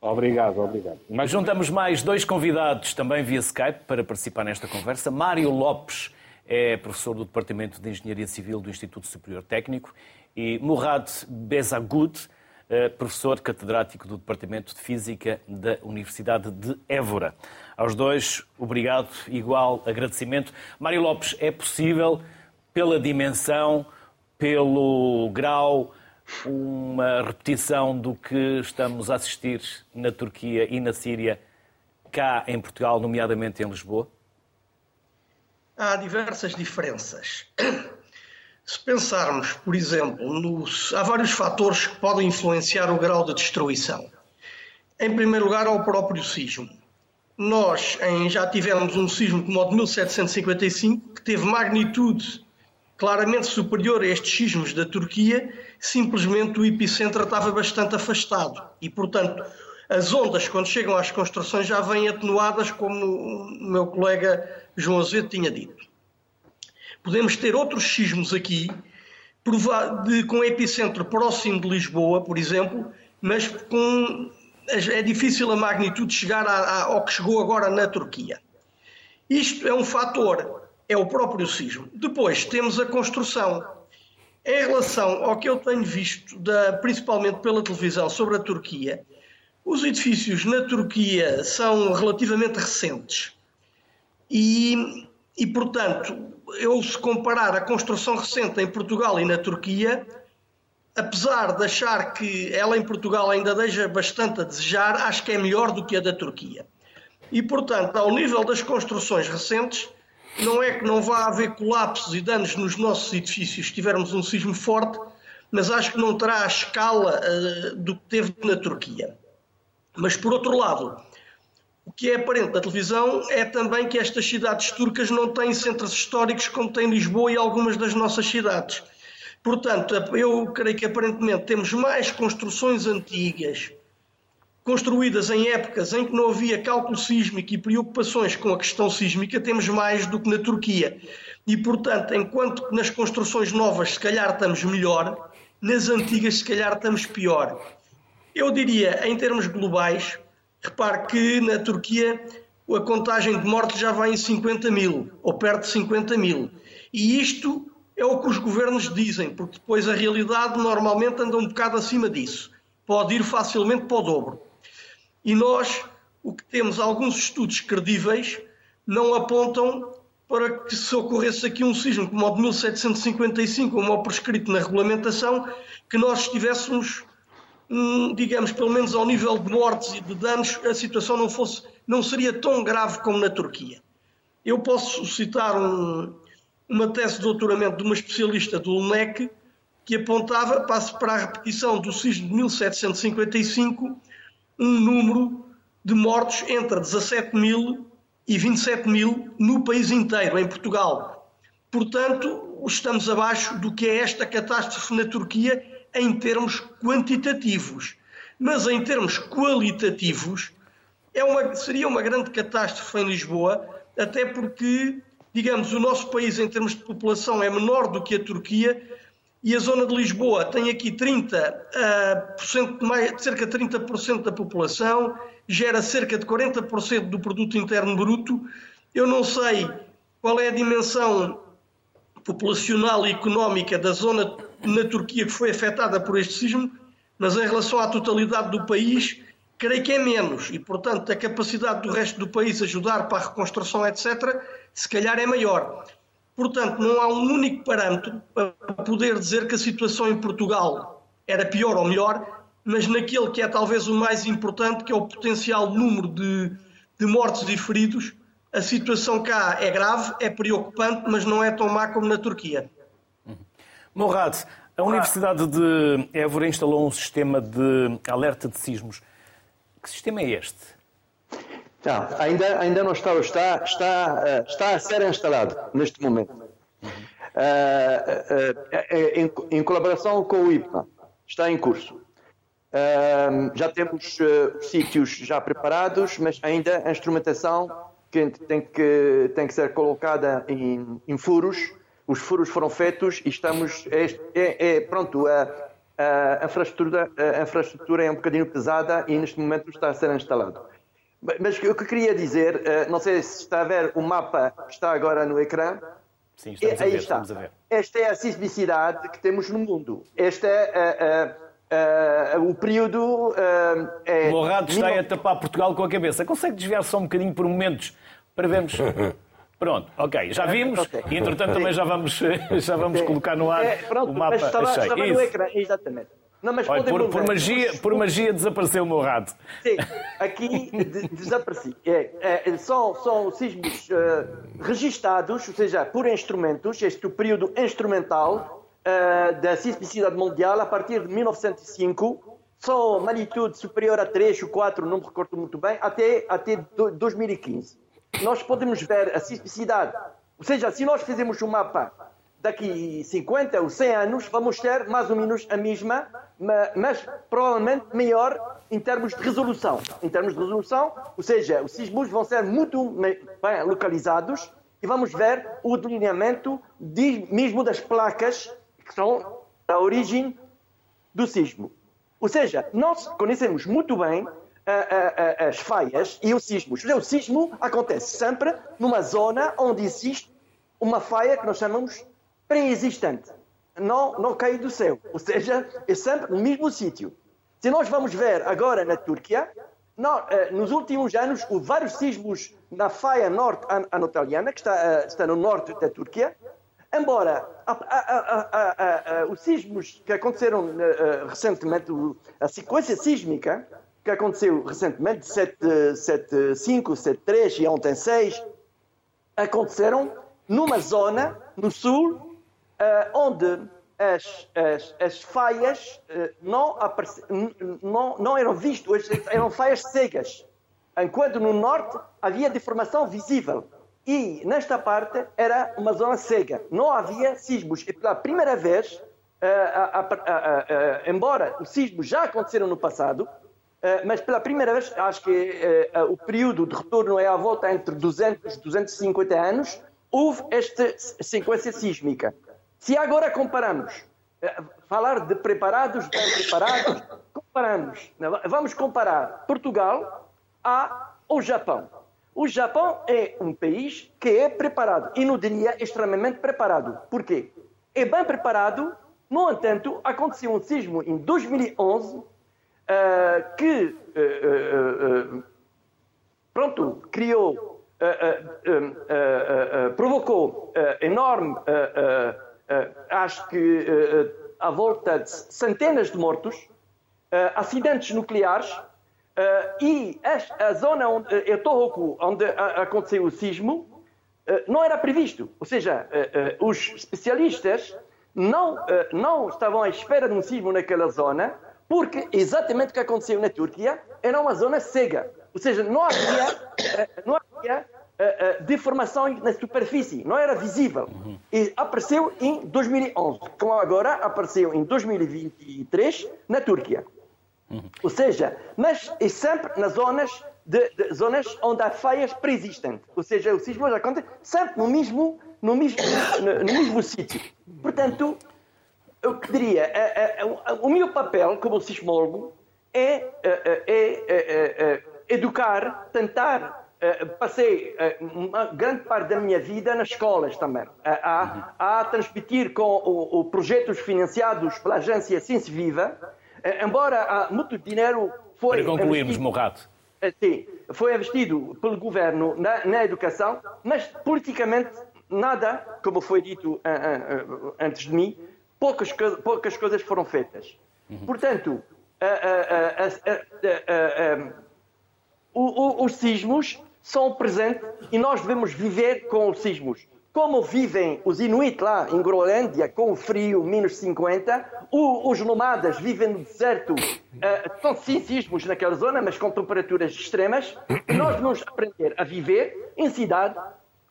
Obrigado, obrigado. Mas juntamos mais dois convidados também via Skype para participar nesta conversa. Mário Lopes é professor do Departamento de Engenharia Civil do Instituto Superior Técnico, e Murad eh, professor catedrático do Departamento de Física da Universidade de Évora. Aos dois, obrigado, igual agradecimento. Mário Lopes, é possível, pela dimensão, pelo grau, uma repetição do que estamos a assistir na Turquia e na Síria, cá em Portugal, nomeadamente em Lisboa? há diversas diferenças. Se pensarmos, por exemplo, nos, há vários fatores que podem influenciar o grau de destruição. Em primeiro lugar, ao próprio sismo. Nós em, já tivemos um sismo como o de 1755, que teve magnitude claramente superior a estes sismos da Turquia, simplesmente o epicentro estava bastante afastado. E, portanto, as ondas, quando chegam às construções, já vêm atenuadas, como o meu colega João Azevedo tinha dito. Podemos ter outros sismos aqui, com epicentro próximo de Lisboa, por exemplo, mas com, é difícil a magnitude chegar ao que chegou agora na Turquia. Isto é um fator, é o próprio sismo. Depois temos a construção. Em relação ao que eu tenho visto, da, principalmente pela televisão, sobre a Turquia, os edifícios na Turquia são relativamente recentes e, e, portanto, eu se comparar a construção recente em Portugal e na Turquia, apesar de achar que ela em Portugal ainda deixa bastante a desejar, acho que é melhor do que a da Turquia. E, portanto, ao nível das construções recentes, não é que não vá haver colapsos e danos nos nossos edifícios se tivermos um sismo forte, mas acho que não terá a escala uh, do que teve na Turquia. Mas, por outro lado, o que é aparente na televisão é também que estas cidades turcas não têm centros históricos como tem Lisboa e algumas das nossas cidades. Portanto, eu creio que aparentemente temos mais construções antigas, construídas em épocas em que não havia cálculo sísmico e preocupações com a questão sísmica, temos mais do que na Turquia. E, portanto, enquanto nas construções novas se calhar estamos melhor, nas antigas se calhar estamos pior. Eu diria, em termos globais, repare que na Turquia a contagem de mortes já vai em 50 mil, ou perto de 50 mil. E isto é o que os governos dizem, porque depois a realidade normalmente anda um bocado acima disso. Pode ir facilmente para o dobro. E nós, o que temos alguns estudos credíveis, não apontam para que se ocorresse aqui um sismo como o de 1755, como o prescrito na regulamentação, que nós estivéssemos digamos, pelo menos ao nível de mortes e de danos, a situação não, fosse, não seria tão grave como na Turquia. Eu posso citar um, uma tese de doutoramento de uma especialista do UNEC que apontava, passo para a repetição do sismo de 1755, um número de mortos entre 17 mil e 27 mil no país inteiro, em Portugal. Portanto, estamos abaixo do que é esta catástrofe na Turquia em termos quantitativos. Mas em termos qualitativos, é uma, seria uma grande catástrofe em Lisboa, até porque, digamos, o nosso país, em termos de população, é menor do que a Turquia e a zona de Lisboa tem aqui 30, uh, mais, cerca de 30% da população, gera cerca de 40% do produto interno bruto. Eu não sei qual é a dimensão populacional e económica da zona na Turquia que foi afetada por este sismo, mas em relação à totalidade do país, creio que é menos. E, portanto, a capacidade do resto do país ajudar para a reconstrução, etc., se calhar é maior. Portanto, não há um único parâmetro para poder dizer que a situação em Portugal era pior ou melhor, mas naquele que é talvez o mais importante, que é o potencial número de, de mortos e feridos, a situação cá é grave, é preocupante, mas não é tão má como na Turquia. Morrado, a Universidade de Évora instalou um sistema de alerta de sismos. Que sistema é este? Não, ainda, ainda não está, está, está, eh, está a ser instalado neste momento. Uhum. Uh, uh, em, em, colaboração com o IPA. Está em curso. Uh, já temos sítios já preparados, mas ainda a instrumentação que tem que, tem que ser colocada em, em furos. Os furos foram feitos e estamos. É, é, é pronto, a, a, infraestrutura, a infraestrutura é um bocadinho pesada e neste momento está a ser instalado. Mas o que eu queria dizer, eh, não sei se está a ver o mapa que está agora no ecrã. Sim, estamos, a ver, estamos a ver. Esta é a sismicidade que temos no mundo. Este é uh, uh, o período. é o Morrado está a tapar Portugal com a cabeça. Consegue desviar só um bocadinho por momentos para vermos. Pronto, ok, já vimos okay. e entretanto também já vamos, já vamos colocar no ar é, pronto, o mapa. Mas estava, estava no ecrã, exatamente. Não, mas Olha, por, por, magia, por magia desapareceu o meu rato. Sim, aqui de, desapareci. É, é, são, são sismos uh, registados, ou seja, por instrumentos, este período instrumental, uh, da sismicidade mundial a partir de 1905, são magnitude superior a 3 ou 4, não me recordo muito bem, até, até 2015. Nós podemos ver a sismicidade, ou seja, se nós fizermos um mapa daqui 50 ou 100 anos, vamos ter mais ou menos a mesma, mas provavelmente maior em termos de resolução. Em termos de resolução, ou seja, os sismos vão ser muito bem localizados e vamos ver o delineamento de, mesmo das placas que são a origem do sismo. Ou seja, nós conhecemos muito bem as falhas e os sismos. O sismo acontece sempre numa zona onde existe uma falha que nós chamamos pré-existente. Não, não cai do céu. Ou seja, é sempre no mesmo sítio. Se nós vamos ver agora na Turquia, não, eh, nos últimos anos, houve vários sismos na faia norte anatoliana, que está, eh, está no norte da Turquia, embora a, a, a, os sismos que aconteceram eh, recentemente, a sequência sísmica que aconteceu recentemente, 7.5, 7.3 e ontem 6, aconteceram numa zona no sul onde as, as, as falhas uh, não, não, não eram vistas, eram falhas cegas, enquanto no norte havia deformação visível. E nesta parte era uma zona cega, não havia sismos. E pela primeira vez, uh, uh, embora os sismos já aconteceram no passado, mas pela primeira vez, acho que o período de retorno é à volta entre 200 e 250 anos, houve esta sequência sísmica. Se agora comparamos, eh, falar de preparados, bem preparados, comparamos, vamos comparar Portugal ao Japão. O Japão é um país que é preparado, e não diria extremamente preparado. Por quê? É bem preparado, no entanto, aconteceu um sismo em 2011 uh, eh, que uh, uh, pronto, criou, provocou enorme acho que uh, à volta de centenas de mortos, acidentes nucleares e a, zona onde, uh, onde aconteceu o sismo, não era previsto. Ou seja, os especialistas não, não estavam à espera de um sismo naquela zona, porque exatamente o que aconteceu na Turquia era uma zona cega. Ou seja, não havia, não havia uh, deformação na superfície, não era visível. Uhum. E apareceu em 2011, como agora apareceu em 2023 na Turquia. Uhum. Ou seja, mas é sempre nas zonas, de, de, zonas onde há falhas preexistentes. Ou seja, o sismo já acontece sempre no mesmo, no mesmo, no, no mesmo sítio. Portanto, eu que diria, o meu papel como sismólogo é, é, é, é educar, tentar eh, passei uh, uma grande parte da minha vida nas escolas também, uh, a, a, transmitir com o, o, projetos financiados pela agência Ciência Viva, embora há muito dinheiro foi... Para concluirmos, Morrato. Sim, foi investido pelo governo na, na, educação, mas politicamente nada, como foi dito antes de mim, poucas, poucas coisas foram feitas. Uhum. Portanto, os sismos são presentes e nós devemos viver com os sismos. Como vivem os Inuit lá em Groenlândia, com o frio, menos 50, os nomadas vivem no deserto, uh, são sim sismos naquela zona, mas com temperaturas extremas. Nós devemos aprender a viver em cidade,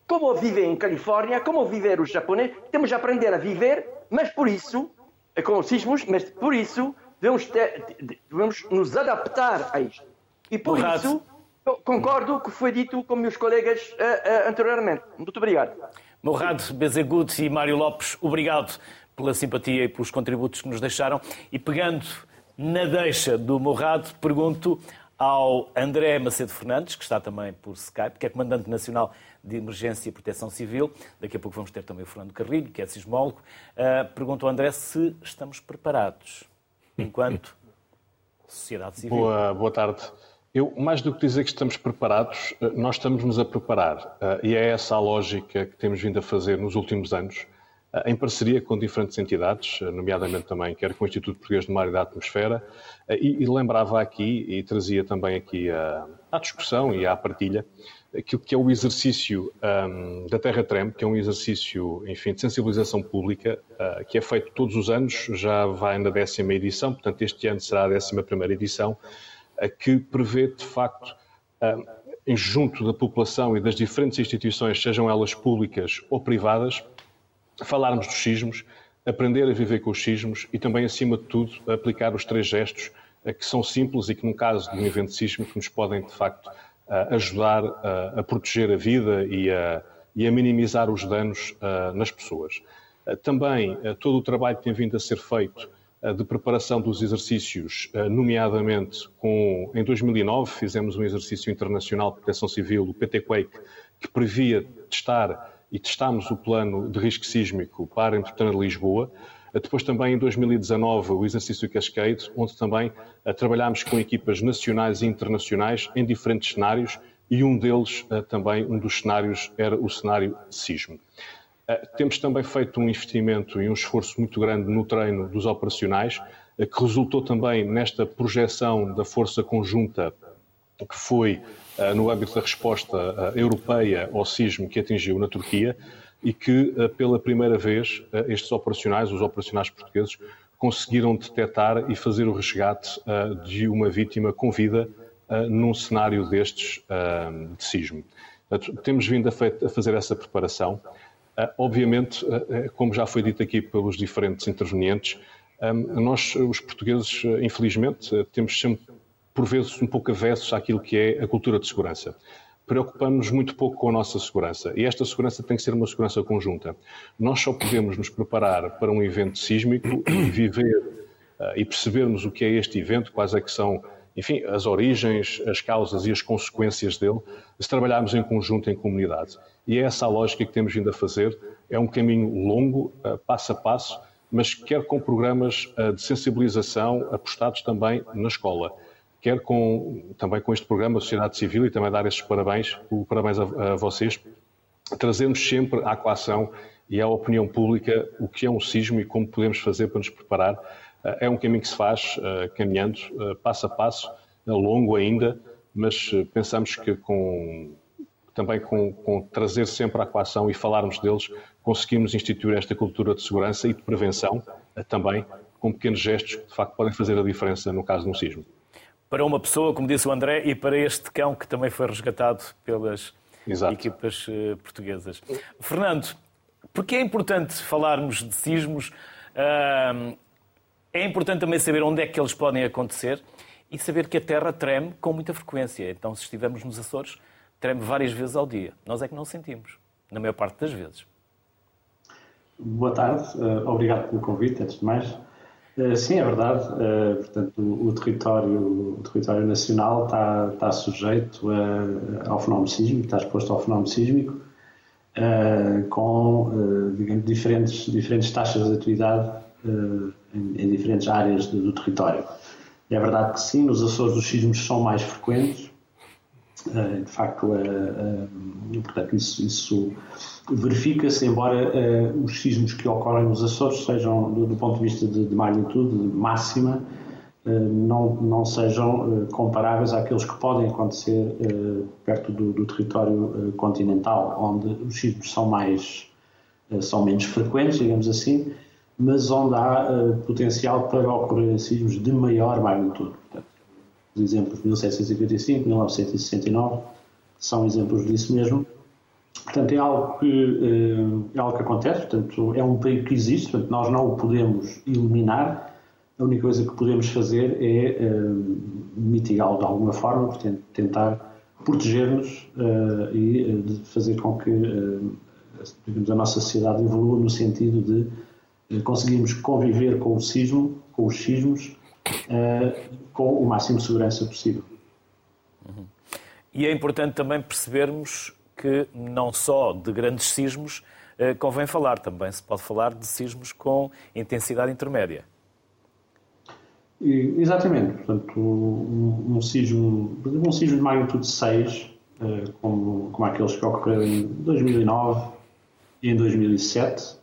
como vivem em Califórnia, como viver os japoneses. Temos de aprender a viver, mas por isso, eh, com os sismos, mas por isso devemos, ter, devemos nos adaptar a isto. E por isso Concordo com o que foi dito com meus colegas uh, uh, anteriormente. Muito obrigado. Morrado, Bezegut e Mário Lopes, obrigado pela simpatia e pelos contributos que nos deixaram. E pegando na deixa do Morrado, pergunto ao André Macedo Fernandes, que está também por Skype, que é Comandante Nacional de Emergência e Proteção Civil. Daqui a pouco vamos ter também o Fernando Carrilho, que é sismólogo. Uh, pergunto ao André se estamos preparados enquanto sociedade civil. Boa, boa tarde. Eu, mais do que dizer que estamos preparados, eh, nós estamos-nos a preparar. Eh, e é essa a lógica que temos vindo a fazer nos últimos anos, eh, em parceria com diferentes entidades, nomeadamente também, quer com o Instituto Português de Mar e da Atmosfera, e, e lembrava aqui, e trazia também aqui à discussão e à partilha, aquilo que é o exercício um, da Terra Trem, que é um exercício, enfim, de sensibilização pública, uh, que é feito todos os anos, já vai na décima edição, portanto este ano será a décima primeira edição, que prevê, de facto, em junto da população e das diferentes instituições, sejam elas públicas ou privadas, falarmos dos sismos, aprender a viver com os sismos e também, acima de tudo, aplicar os três gestos que são simples e que, no caso de um evento sísmico, nos podem, de facto, ajudar a, a, proteger a vida e a, e a minimizar os danos nas pessoas. Também todo o trabalho que tem vindo a ser feito de preparação dos exercícios, nomeadamente com, em 2009 fizemos um exercício internacional de proteção civil, o PT Quake, que previa testar e testámos o plano de risco sísmico para a Metropolitana de Lisboa. Depois também em 2019 o exercício Cascade, onde também trabalhámos com equipas nacionais e internacionais em diferentes cenários e um deles também, um dos cenários era o cenário sismo. Uh, temos também feito um investimento e um esforço muito grande no treino dos operacionais, que resultou também nesta projeção da força conjunta que foi no âmbito da resposta europeia ao sismo que atingiu na Turquia, e que, eh, pela primeira vez, eh, estes operacionais, os operacionais portugueses, conseguiram detectar e fazer o resgate eh, de uma vítima com vida num cenário destes de sismo. Temos vindo a fazer essa preparação. Obviamente, como já foi dito aqui pelos diferentes intervenientes, nós, os portugueses, infelizmente, temos sempre, por vezes, um pouco avessos àquilo que é a cultura de segurança preocupamos-nos muito pouco com a nossa segurança. E esta segurança tem que ser uma segurança conjunta. Nós só podemos nos preparar para um evento sísmico e viver e percebermos o que é este evento, quais é que são, enfim, as origens, as causas e as consequências dele, se trabalharmos em conjunto, em comunidade. E é essa a lógica que temos vindo a fazer. É um caminho longo, uh, passo a passo, mas quer com programas uh, de sensibilização apostados também na escola quer com, também com este programa Sociedade Civil e também dar esses parabéns, o parabéns a, a vocês, trazemos sempre à coação e à opinião pública o que é um sismo e como podemos fazer para nos preparar. Eh, é um caminho que se faz caminhando, passo a passo, longo ainda, mas pensamos que com, também com, com, trazer sempre à coação e falarmos deles, conseguimos instituir esta cultura de segurança e de prevenção também, com pequenos gestos que de facto podem fazer a diferença no caso de um sismo para uma pessoa, como disse o André, e para este cão que também foi resgatado pelas Exato. equipas uh, portuguesas. Fernando, porque é importante falarmos de sismos? É importante também saber onde é que eles podem acontecer e saber que a Terra treme com muita frequência. Então, se estivermos nos Açores, treme várias vezes ao dia. Nós é que não sentimos, na maior parte das vezes. Boa tarde, uh, obrigado pelo convite, antes de mais. Eh, sim, é verdade. Uh, portanto, o, território, o território nacional está, sujeito ao fenómeno sísmico, está exposto ao fenómeno sísmico, com, digamos, diferentes, diferentes taxas de atividade em, diferentes áreas do território. É verdade que sim, nos Açores os sismos são mais frequentes, de facto, portanto, isso, isso verifica-se, embora os sismos que ocorrem nos Açores sejam, do, do ponto de vista de, de magnitude máxima, não, não sejam comparáveis àqueles que podem acontecer perto do, do território continental, onde os sismos são mais são menos frequentes, digamos assim, mas onde há potencial para ocorrer sismos de maior magnitude. Portanto, os exemplos de 1755, 1969 são exemplos disso mesmo. Portanto, é algo que, eh, é algo que acontece, portanto, é um perigo que existe, portanto, nós não o podemos eliminar, a única coisa que podemos fazer é uh, mitigá-lo de alguma forma, portanto, tentar proteger-nos uh, e fazer com que digamos, a nossa sociedade evolua no sentido de conseguirmos conviver com o sismo, com os sismos, com o máximo de segurança possível. Uhum. E é importante também percebermos que não só de grandes sismos eh, convém falar, também se pode falar de sismos com intensidade intermédia. Exatamente. Portanto, um, sismo, um sismo de magnitude 6, eh, como, como aqueles que ocorreram em 2009 e em 2007, eh,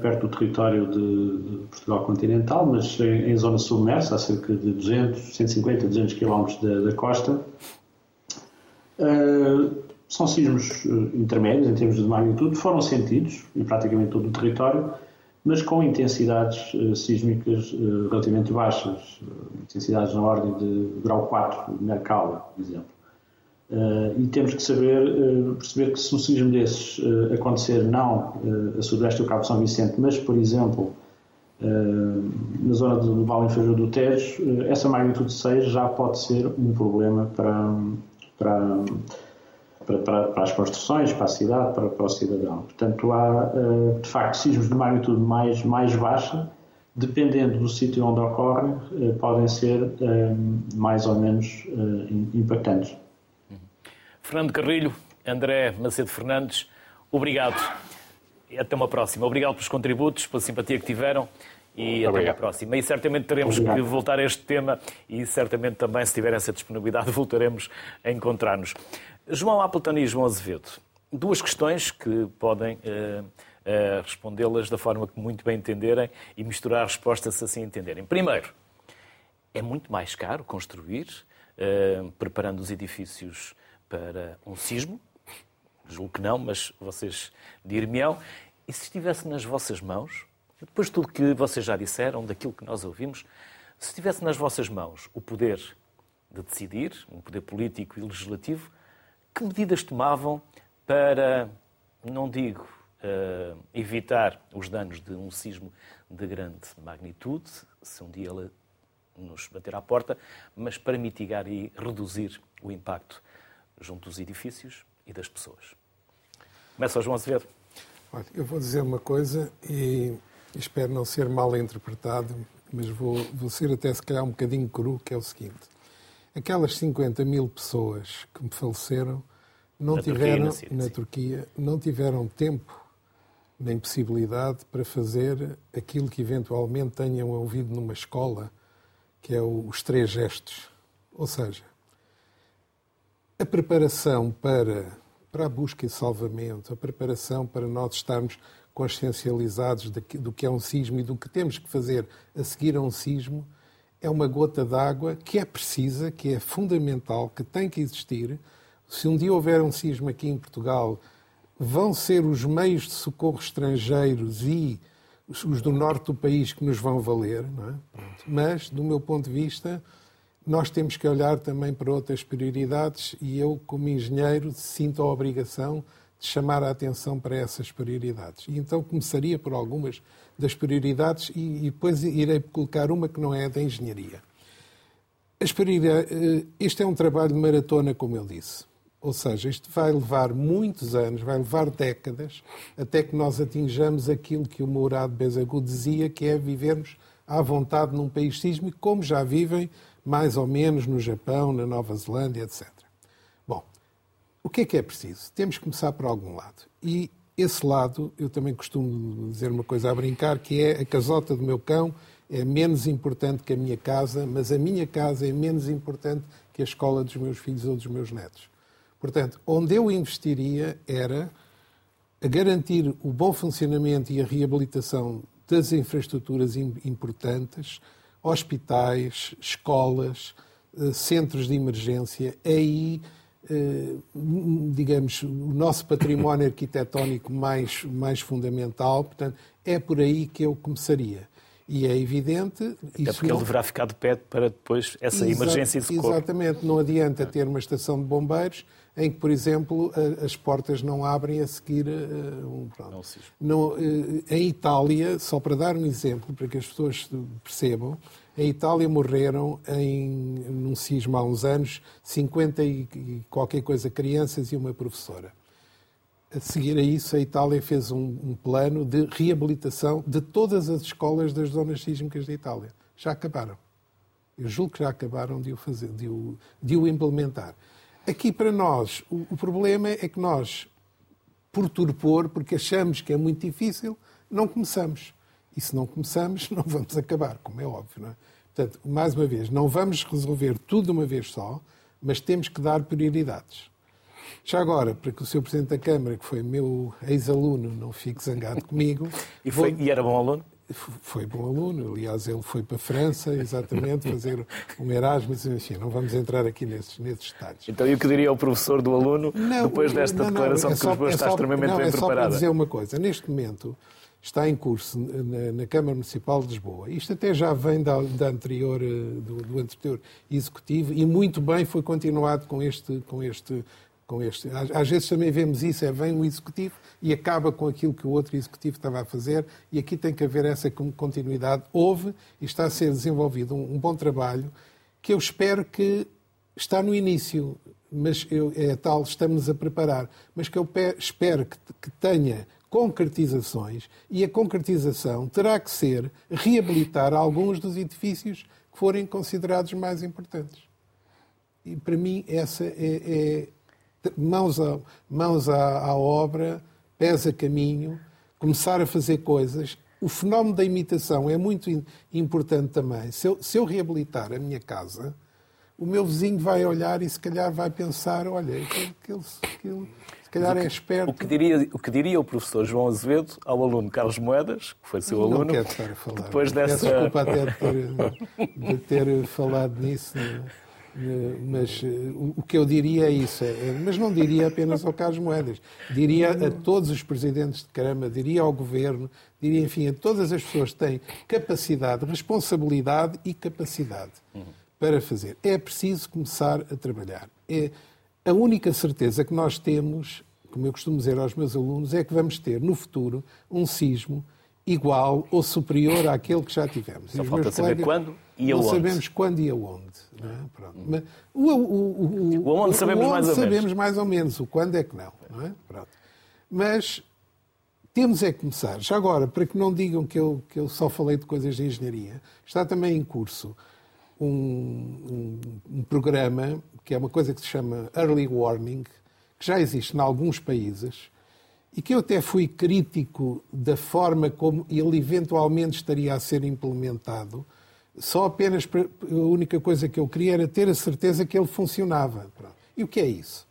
perto do território de, de Portugal continental, mas em, em, zona submersa, a cerca de 200, 150, 200 km da, da costa, Uh, são sismos intermédios em termos de magnitude, foram sentidos em praticamente todo o território, mas com intensidades sísmicas relativamente baixas, intensidades na ordem de grau 4 na Cala, por exemplo. Uh, e temos que saber uh, perceber que se um sismo desses uh, acontecer não a sudeste do Cabo São Vicente, mas por exemplo na zona do Vale Inferior do Tejo, essa magnitude 6 já pode ser um problema para, para, para, para, as construções, para a cidade, para, para o cidadão. Portanto, há de facto sismos de magnitude mais, mais baixa, dependendo do sítio onde ocorre, podem ser mais ou menos impactantes. Fernando Carrilho, André Macedo Fernandes, obrigado. E até uma próxima. Obrigado pelos contributos, pela simpatia que tiveram e até uma próxima. E certamente teremos Obrigado. que voltar a este tema e certamente também, se tiver essa disponibilidade, voltaremos a encontrar-nos. João Appleton e João Azevedo, duas questões que podem uh, uh, respondê-las da forma que muito bem entenderem e misturar respostas se assim entenderem. Primeiro, é muito mais caro construir, uh, preparando os edifícios para um sismo? Julgo que não, mas vocês dir-me-ão. E se estivesse nas vossas mãos, depois de tudo que vocês já disseram, daquilo que nós ouvimos, se estivesse nas vossas mãos o poder de decidir, um poder político e legislativo, que medidas tomavam para, não digo uh, evitar os danos de um sismo de grande magnitude, se um dia ele nos bater à porta, mas para mitigar e reduzir o impacto junto dos edifícios e das pessoas. Começa o João Azevedo. Olha, eu vou dizer uma coisa e espero não ser mal interpretado, mas vou, vou ser até se calhar um bocadinho cru, que é o seguinte. Aquelas 50 mil pessoas que me faleceram não na tiveram, Turquia, na, na Turquia, não tiveram tempo nem possibilidade para fazer aquilo que eventualmente tenham ouvido numa escola, que é os três gestos. Ou seja, a preparação para, para a busca e salvamento, a preparação para nós estarmos consciencializados do que é um sismo e do que temos que fazer a seguir a um sismo, é uma gota d'água que é precisa, que é fundamental, que tem que existir. Se um dia houver um sismo aqui em Portugal, vão ser os meios de socorro estrangeiros e os do norte do país que nos vão valer, é? mas, do meu ponto de vista, nós temos que olhar também para outras prioridades e eu, como engenheiro, sinto a obrigação de chamar a atenção para essas prioridades. E então começaria por algumas das prioridades e, e depois irei colocar uma que não é da engenharia. As eh, este é um trabalho de maratona, como eu disse. Ou seja, isto vai levar muitos anos, vai levar décadas, até que nós atinjamos aquilo que o Mourado Bezagu dizia, que é vivermos à vontade num país sísmico, como já vivem mais ou menos no Japão, na Nova Zelândia, etc. Bom, o que é que é preciso? Temos que começar por algum lado. E esse lado, eu também costumo dizer uma coisa a brincar, que é a casota do meu cão é menos importante que a minha casa, mas a minha casa é menos importante que a escola dos meus filhos ou dos meus netos. Portanto, onde eu investiria era a garantir o bom funcionamento e a reabilitação das infraestruturas importantes, hospitais, escolas, eh, centros de emergência, aí, eh, digamos, o nosso património arquitetónico mais, mais fundamental, portanto, é por aí que eu começaria. E é evidente. Até porque ele deverá ficar de pé para depois essa Exa emergência de socorro. Exatamente. Não adianta ter uma estação de bombeiros em que, por exemplo, as portas não abrem a seguir um. Pronto. Não, eh, em Itália, só para dar um exemplo, para que as pessoas percebam, em Itália morreram em, num sismo há uns anos 50 e qualquer coisa crianças e uma professora. A seguir a isso, a Itália fez um, um, plano de reabilitação de todas as escolas das zonas sísmicas da Itália. Já acabaram. Eu julgo que já acabaram de o, fazer, de o, de o implementar. Aqui para nós, o, o problema é que nós, por torpor, porque achamos que é muito difícil, não começamos. E se não começamos, não vamos acabar, como é óbvio. Não é? Portanto, mais uma vez, não vamos resolver tudo de uma vez só, mas temos que dar prioridades. Já agora, para que o Sr. Presidente da Câmara, que foi meu ex-aluno, não fique zangado comigo. e, foi, vou... e era bom aluno? Foi bom aluno, aliás, ele foi para a França, exatamente, fazer um Erasmus, enfim, não vamos entrar aqui nesses, nesses detalhes. Então, e o que diria o professor do aluno não, depois desta não, declaração é de que Lisboa é está extremamente não, bem é preparada? Só para dizer uma coisa, neste momento está em curso na, na, Câmara Municipal de Lisboa, isto até já vem da, da anterior, eh, do, do anterior executivo e muito bem foi continuado com este, com este com este. Às vezes também vemos isso, é vem o executivo e acaba com aquilo que o outro executivo estava a fazer e aqui tem que haver essa continuidade. Houve e está a ser desenvolvido um, um bom trabalho que eu espero que está no início, mas eu, é tal, estamos a preparar, mas que eu espero que, que tenha concretizações e a concretização terá que ser reabilitar alguns dos edifícios que forem considerados mais importantes. E para mim essa é, é mãos, a, mãos à, à obra, pés a caminho, começar a fazer coisas. O fenómeno da imitação é muito importante também. Se eu, se eu reabilitar a minha casa, o meu vizinho vai olhar e se calhar vai pensar, olha, aquele, aquele, se calhar é esperto. O que, diria, o que diria o professor João Azevedo ao aluno Carlos Moedas, que foi seu não aluno, quero estar a falar. depois dessa... Desculpa até de ter, de ter falado nisso. Eh, mas eh, o que eu diria é isso, é, mas não diria apenas ao Carlos Moedas, diria a todos os presidentes de Câmara, diria ao Governo, diria, enfim, a todas as pessoas que têm capacidade, responsabilidade e capacidade para fazer. É preciso começar a trabalhar. É a única certeza que nós temos, como eu costumo dizer aos meus alunos, é que vamos ter no futuro um sismo igual ou superior àquele que já tivemos. Só falta saber quando e aonde. Não sabemos quando e aonde. Não é? Pronto. Mas, o, o, o, o, aonde sabemos, o mais, ou sabemos menos. mais ou menos. O quando é que não. não é? Pronto. Mas temos é que começar. Já agora, para que não digam que eu, que eu só falei de coisas de engenharia, está também em curso um, um, um programa que é uma coisa que se chama Early Warning, que já existe em alguns países, e que eu até fui crítico da forma como ele eventualmente estaria a ser implementado, só apenas a única coisa que eu queria era ter a certeza que ele funcionava. E o que é isso?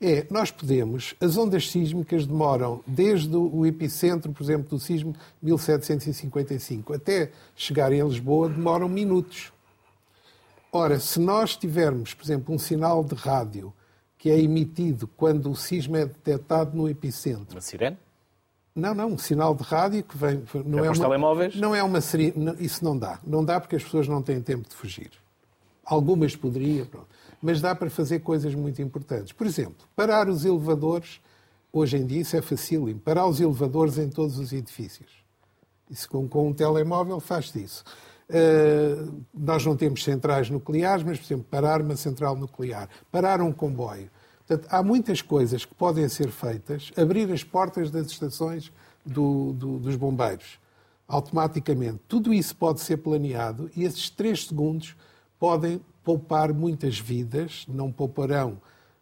É, nós podemos, as ondas sísmicas demoram desde o epicentro, por exemplo, do sismo 1755 até chegar em Lisboa, demoram minutos. Ora, se nós tivermos, por exemplo, um sinal de rádio que é emitido quando o sismo é detectado no epicentro. Uma sirene? Não, não, um sinal de rádio que vem. Não é, é uma, telemóveis? Não é uma sirene. Isso não dá. Não dá porque as pessoas não têm tempo de fugir. Algumas poderiam, pronto. Mas dá para fazer coisas muito importantes. Por exemplo, parar os elevadores. Hoje em dia isso é facílimo. Parar os elevadores em todos os edifícios. Isso com, com um telemóvel faz isso. Uh, nós não temos centrais nucleares, mas, por exemplo, parar uma central nuclear, parar um comboio. Portanto, há muitas coisas que podem ser feitas. Abrir as portas das estações do, do, dos bombeiros automaticamente. Tudo isso pode ser planeado e esses três segundos podem poupar muitas vidas, não pouparão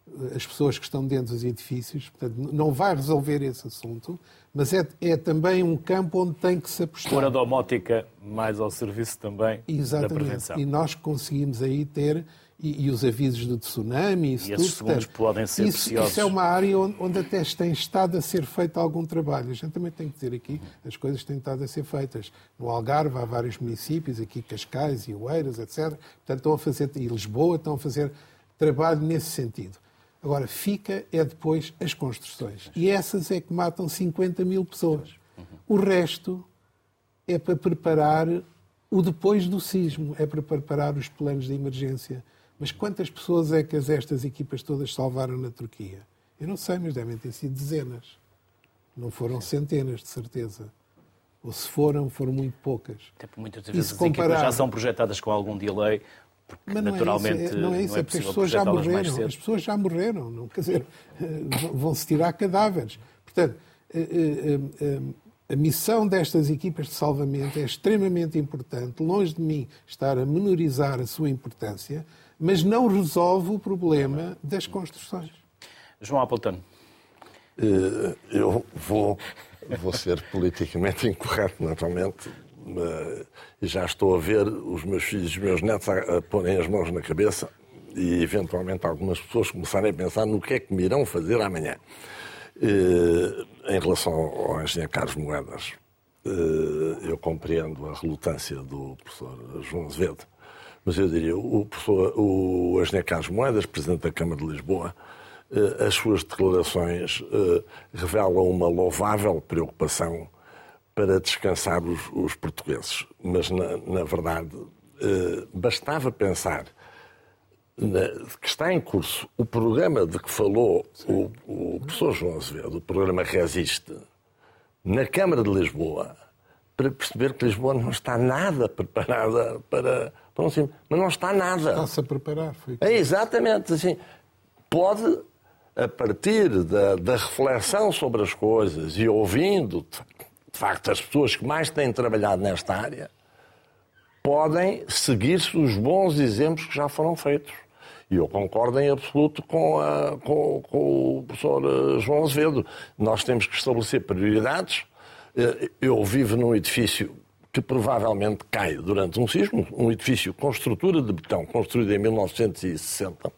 eh, as pessoas que estão dentro dos edifícios, portanto, não vai resolver esse assunto, mas é, é também um campo onde tem que se apostar. Pôr a domótica mais ao serviço também Exatamente. da prevenção. E nós conseguimos aí ter, e, e os avisos de tsunami, isso e tudo. esses segundos podem ser isso, preciosos. Isso é uma área onde, onde até tem estado a ser feito algum trabalho. A gente também tem que dizer aqui, as coisas têm estado a ser feitas. No Algarve há vários municípios, aqui Cascais e Oeiras, etc. Portanto, estão a fazer, e Lisboa estão a fazer trabalho nesse sentido. Agora, fica é depois as construções. E essas é que matam 50 mil pessoas. O resto é para preparar o depois do sismo, é para preparar os planos de emergência. Mas quantas pessoas é que estas equipas todas salvaram na Turquia? Eu não sei, mas devem ter sido dezenas. Não foram centenas, de certeza. Ou se foram, foram muito poucas. Até por muitas vezes as equipas já são projetadas com algum delay porque Mas não naturalmente é isso, é, não é, isso, não é, é porque as pessoas já morreram. As pessoas já morreram, não, quer dizer, vão-se tirar cadáveres. Portanto, a, a, a, a, missão destas equipas de salvamento é extremamente importante, longe de mim estar a menorizar a sua importância, mas não resolve o problema das construções. João Appleton. Eh, eu vou, vou ser politicamente incorreto, naturalmente, e já estou a ver os meus filhos e os meus netos a, a porem as mãos na cabeça e eventualmente algumas pessoas começarem a pensar no que é que me irão fazer amanhã. em relação ao engenheiro Carlos Moedas, eh, eu compreendo a relutância do professor João Azevedo, mas eu diria, o professor o Carlos Moedas, Presidente da Câmara de Lisboa, eh, as suas declarações eh, revelam uma louvável preocupação para descansar os, os portugueses. Mas, na, na verdade, bastava pensar que está em curso o programa de que falou o, o professor João Azevedo, o programa Resiste, na Câmara de Lisboa, para perceber que Lisboa não está nada preparada para, para um sim, mas não está nada. Está-se a preparar. Foi é exatamente assim. Pode, a partir da, da reflexão sobre as coisas e ouvindo, de facto, as pessoas que mais têm trabalhado nesta área, podem seguir-se os bons exemplos que já foram feitos. E eu concordo em absoluto com, a, com, com, o professor eh, João Azevedo. Nós temos que estabelecer prioridades. Eh, eu vivo num edifício que provavelmente cai durante um sismo, um edifício com estrutura de betão, construído em 1960.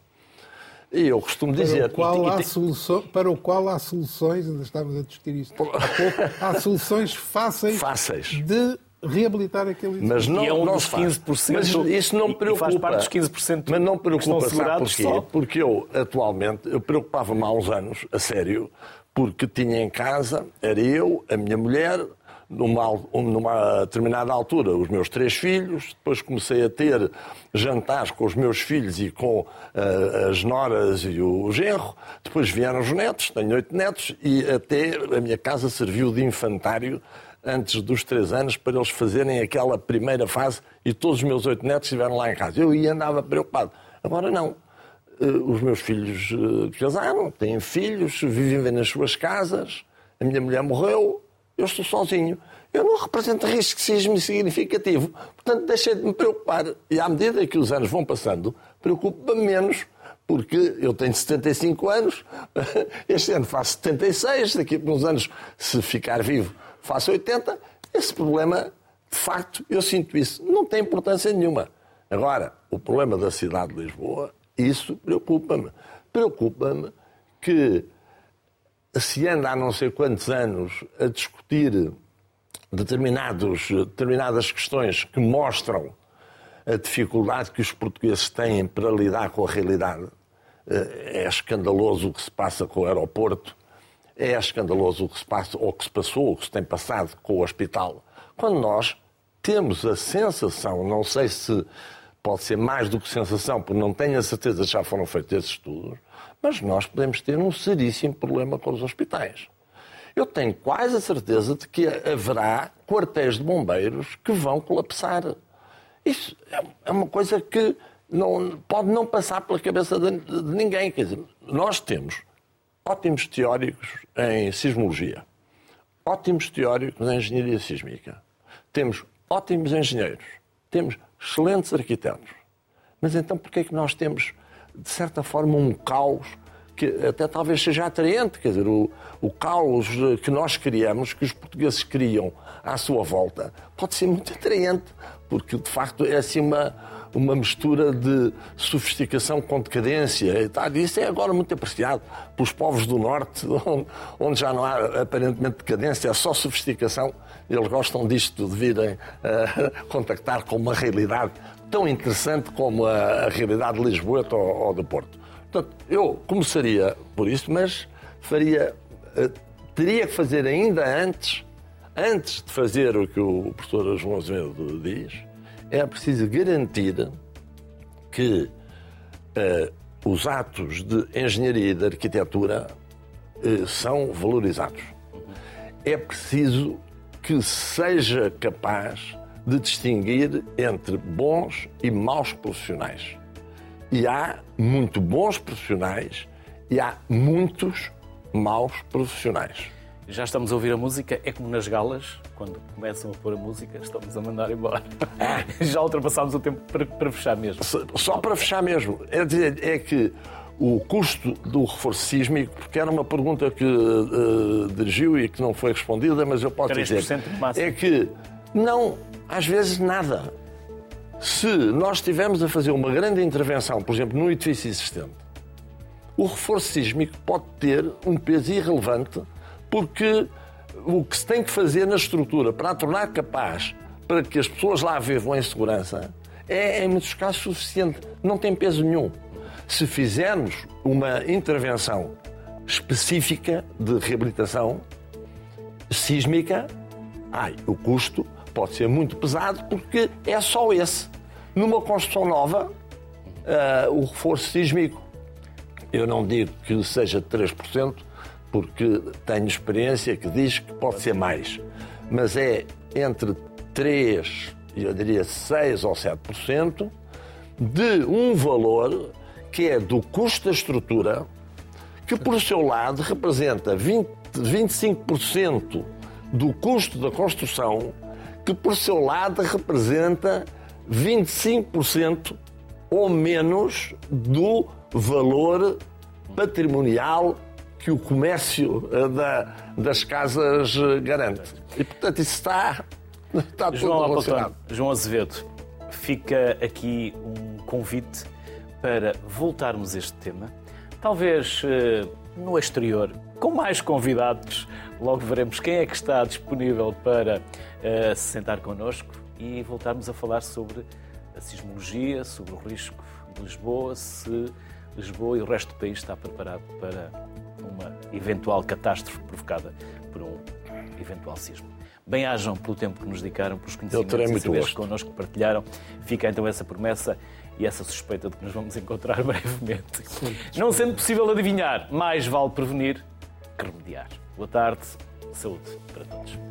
E eu costumo dizer. Para o qual, há, soluções, para o qual há soluções, ainda estávamos a discutir isto há pouco, há soluções fáceis, fáceis. de reabilitar aquele edifício. Mas não, e é um não dos 15%. Mas isso não me preocupa. faz parte dos 15% mas não preocupa, sabe porquê? Só. Porque eu, atualmente, eu preocupava-me há uns anos, a sério, porque tinha em casa, era eu, a minha mulher, numa, numa determinada altura, os meus três filhos, depois comecei a ter jantares com os meus filhos e com uh, as noras e o genro, depois vieram os netos, tenho oito netos, e até a minha casa serviu de infantário antes dos três anos para eles fazerem aquela primeira fase e todos os meus oito netos estiveram lá em casa. Eu ia andava preocupado. Agora não. Eh, os meus filhos eh, casaram, têm filhos, vivem nas suas casas, a minha mulher morreu, eu estou sozinho. Eu não represento risco sismo significativo, portanto deixei de me preocupar. E à medida que os anos vão passando, preocupo-me menos, porque eu tenho 75 anos, este ano faço 76, daqui a uns anos, se ficar vivo, faço 80. Esse problema, de facto, eu sinto isso, não tem importância nenhuma. Agora, o problema da cidade de Lisboa, isso preocupa-me. Preocupa-me que se anda há não sei quantos anos a discutir determinados, determinadas questões que mostram a dificuldade que os portugueses têm para lidar com a realidade. Eh, é escandaloso o que se passa com o aeroporto, é escandaloso o que se passa, ou que se passou, o que se tem passado com o hospital. Quando nós temos a sensação, não sei se pode ser mais do que sensação, porque não tenho a certeza já foram feitos esses estudos, mas nós podemos ter um seríssimo problema com os hospitais. Eu tenho quase a certeza de que haverá quartéis de bombeiros que vão colapsar. Isso é uma coisa que não, pode não passar pela cabeça de, de ninguém. Quer dizer, nós temos ótimos teóricos em sismologia, ótimos teóricos em engenharia sísmica, temos ótimos engenheiros, temos excelentes arquitetos. Mas então por que é que nós temos, de certa forma, um caos que até talvez seja atraente, quer dizer, o, o caos que nós criamos, que os portugueses criam à sua volta, pode ser muito atraente, porque de facto é assim uma, uma mistura de sofisticação com decadência. E tal. Isso é agora muito apreciado pelos povos do Norte, onde já não há aparentemente decadência, é só sofisticação. Eles gostam disto, de virem uh, contactar com uma realidade tão interessante como a, a realidade de Lisboa ou, ou do Porto. Portanto, eu começaria por isso, mas faria, uh, teria que fazer ainda antes, antes de fazer o que o professor João Azevedo diz, é preciso garantir que uh, os atos de engenharia e de arquitetura uh, são valorizados. É preciso que seja capaz de distinguir entre bons e maus profissionais. E há muito bons profissionais e há muitos maus profissionais. Já estamos a ouvir a música, é como nas galas, quando começam a pôr a música, estamos a mandar embora. Já ultrapassámos o tempo para, para fechar mesmo. Só para fechar mesmo. É dizer, é que o custo do reforço sísmico, porque era uma pergunta que uh, dirigiu e que não foi respondida, mas eu posso dizer, é que não, às vezes nada. Se nós estivermos a fazer uma grande intervenção, por exemplo, num edifício existente, o reforço sísmico pode ter um peso irrelevante porque o que se tem que fazer na estrutura para a tornar capaz para que as pessoas lá vivam em segurança é, em muitos casos, suficiente. Não tem peso nenhum. Se fizermos uma intervenção específica de reabilitação sísmica, ai, o custo pode ser muito pesado porque é só esse. Numa construção nova, uh, o reforço sísmico, eu não digo que seja de 3%, porque tenho experiência que diz que pode ser mais, mas é entre 3, eu diria 6 ou 7%, de um valor que é do custo da estrutura, que por seu lado representa 20, 25% do custo da construção, que por seu lado representa 25% ou menos do valor patrimonial que o comércio eh, da, das casas eh, garante. E, portanto, isso está, está tudo João relacionado. João Azevedo, fica aqui um convite para voltarmos a este tema. Talvez eh, no exterior, com mais convidados, logo veremos quem é que está disponível para se sentar connosco e voltarmos a falar sobre a sismologia, sobre o risco de Lisboa, se Lisboa e o resto do país está preparado para uma eventual catástrofe provocada por um eventual sismo. Bem-ajam pelo tempo que nos dedicaram, pelos conhecimentos e saberes que connosco partilharam. Fica então essa promessa e essa suspeita de que nos vamos encontrar brevemente. Não sendo possível adivinhar, mais vale prevenir que remediar. Boa tarde, saúde para todos.